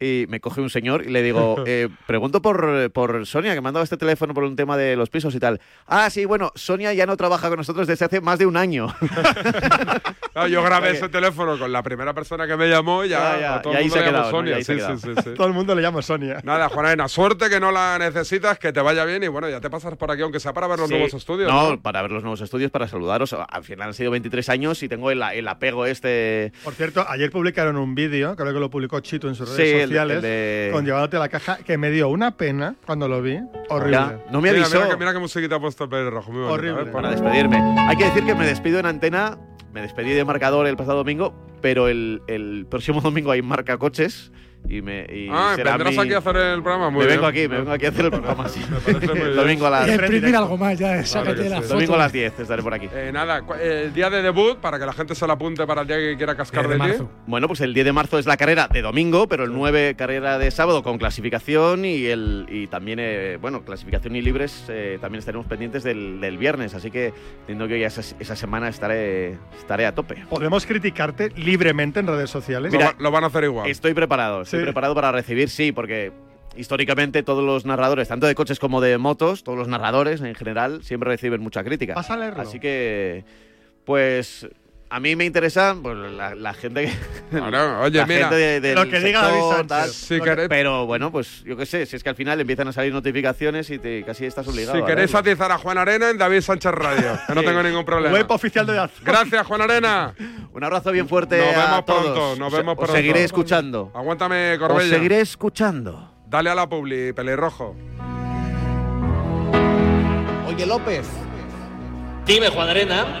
y me coge un señor y le digo, <laughs> eh, pregunto por, por Sonia, que me dado este teléfono por un tema de los pisos y tal. Ah, sí, bueno, Sonia ya no trabaja con nosotros desde hace más de un año. <laughs>
Yo grabé
Oye.
ese teléfono con la primera persona que me llamó y ya,
Ya, ya,
a todo
y
el
ahí
mundo
se ha
le llamo. Sonia. Sí, sí, sí. <laughs>
Todo el mundo le llama Sonia.
Nada, Juanarena, suerte que no la necesitas, que te vaya bien y bueno, ya te pasas por aquí, aunque sea para ver los
Sí.
nuevos estudios.
No,
¿no?
para ver los nuevos estudios, para saludaros. Al final han sido 23 años y tengo el, el apego este.
Por cierto, ayer publicaron un vídeo, creo que lo publicó Chito en sus
Sí,
redes
el-
sociales,
el de-
con llevándote la caja, que me dio una pena cuando lo vi. Horrible.
Ya, no me
Mira,
avisó
mira, que- mira qué musiquita ha puesto el pelirrojo. Muy
Horrible.
¿eh?
para despedirme. Hay que decir que me despido en antena. Me despedí de marcador el pasado domingo, pero el, el próximo <laughs> domingo hay marca coches y me. Y
Ah,
será
vendrás
mi-
aquí a hacer el programa. Muy
me
bien.
vengo aquí, me vengo aquí a hacer el programa. sí. <laughs> Domingo a las.
Imprimir algo más, ya, sácate
que
la
sí.
foto.
Domingo a las 10 estaré por aquí.
Eh, nada, eh, el día de debut, para que la gente se lo apunte para el día que quiera cascar
10
de,
marzo.
Bueno, pues el 10 de marzo es la carrera de domingo, pero el 9 carrera de sábado con clasificación y el y también, eh, bueno, clasificación y libres eh, también estaremos pendientes del, del viernes, así que entiendo que ya esa, esa semana estaré, estaré a tope.
¿Podemos criticarte libremente en redes sociales?
Lo,
Mira,
va- lo van a hacer igual.
Estoy preparado, estoy
Sí.
preparado para recibir, sí, porque históricamente todos los narradores, tanto de coches como de motos, todos los narradores en general, siempre reciben mucha crítica.
¿Vas a leerlo?
Así que, pues, a mí me interesa pues, la, la gente que...
Claro, <laughs> oye,
la
mira,
gente de- del
lo que diga David
tal.
Si
Lo que-
queréis,
Pero bueno, pues yo qué sé, si es que al final empiezan a salir notificaciones y te, casi estás obligado.
si queréis atizar a Juan Arena en David Sánchez Radio, que no tengo ningún problema.
Web oficial de Dazón.
Gracias, Juan Arena. <laughs>
Un abrazo bien fuerte
Nos
a
vemos
todos.
pronto, nos
Os-
vemos
os
pronto.
seguiré escuchando.
Aguántame,
Os
Corbella.
seguiré escuchando.
Dale a la publi, pelirrojo.
Oye, López.
Dime, Juan Arena.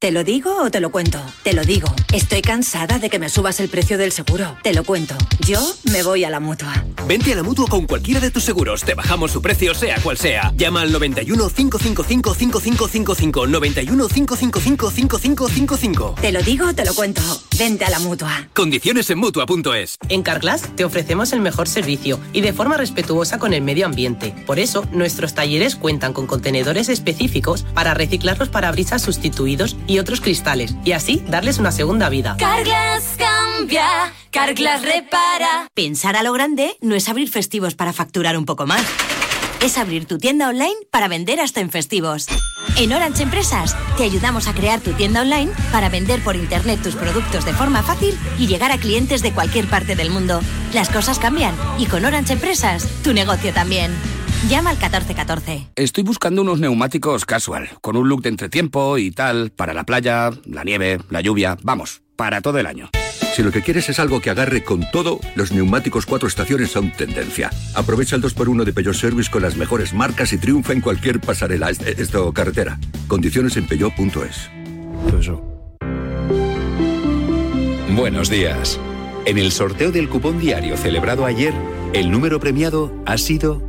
¿Te lo digo o te lo cuento? Te lo digo.
Estoy cansada de que me subas el precio del seguro. Te lo cuento. Yo me voy a la mutua.
Vente a la mutua con cualquiera de tus seguros. Te bajamos su precio, sea cual sea. Llama al 91 555 5555. 91 555 5555.
Te lo digo, te lo cuento. Vente a la mutua.
Condiciones en mutua.es.
En Carglass te ofrecemos el mejor servicio y de forma respetuosa con el medio ambiente. Por eso, nuestros talleres cuentan con contenedores específicos para reciclar los parabrisas sustituidos y otros cristales y así darles una segunda vida.
Carglass cambia, Carglass repara. Pensar a lo grande no es abrir festivos para facturar un poco más. Es abrir tu tienda online para vender hasta en festivos. En Orange Empresas te ayudamos a crear tu tienda online para vender por internet tus productos de forma fácil y llegar a clientes de cualquier parte del mundo. Las cosas cambian y con Orange Empresas tu negocio también. Llama al 1414.
Estoy buscando unos neumáticos casual, con un look de entretiempo y tal, para la playa, la nieve, la lluvia, vamos, para todo el año.
Si lo que quieres es algo que agarre con todo, los neumáticos cuatro estaciones son tendencia. Aprovecha el 2x1 de Peugeot Service con las mejores marcas y triunfa en cualquier pasarela, est- esto, carretera. Condiciones en peugeot.es.
Buenos días. En el sorteo del cupón diario celebrado ayer, el número premiado ha sido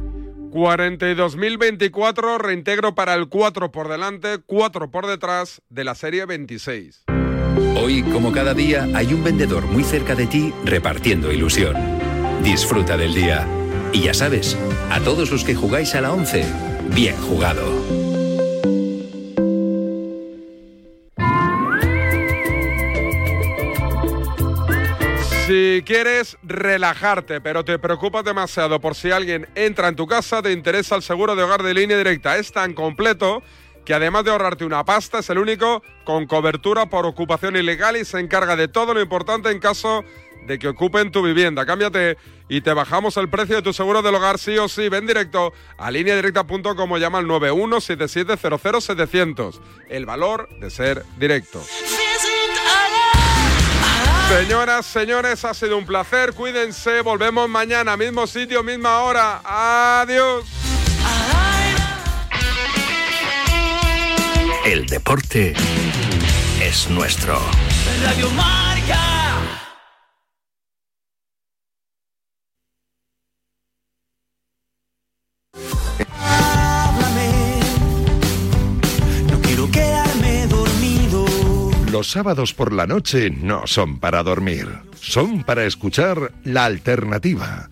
42.024, reintegro para el 4 por delante, 4 por detrás de la serie 26.
Hoy, como cada día, hay un vendedor muy cerca de ti repartiendo ilusión. Disfruta del día. Y ya sabes, a todos los que jugáis a la 11, bien jugado.
Si quieres relajarte, pero te preocupas demasiado por si alguien entra en tu casa, te interesa el seguro de hogar de línea directa. Es tan completo que además de ahorrarte una pasta, es el único con cobertura por ocupación ilegal y se encarga de todo lo importante en caso de que ocupen tu vivienda. Cámbiate y te bajamos el precio de tu seguro del hogar sí o sí. Ven directo a lineadirecta.com o llama al 917700700. El valor de ser directo. Señoras, señores, ha sido un placer. Cuídense. Volvemos mañana, mismo sitio, misma hora. Adiós.
El deporte es nuestro.
Radio.
Los sábados por la noche no son para dormir, son para escuchar la alternativa.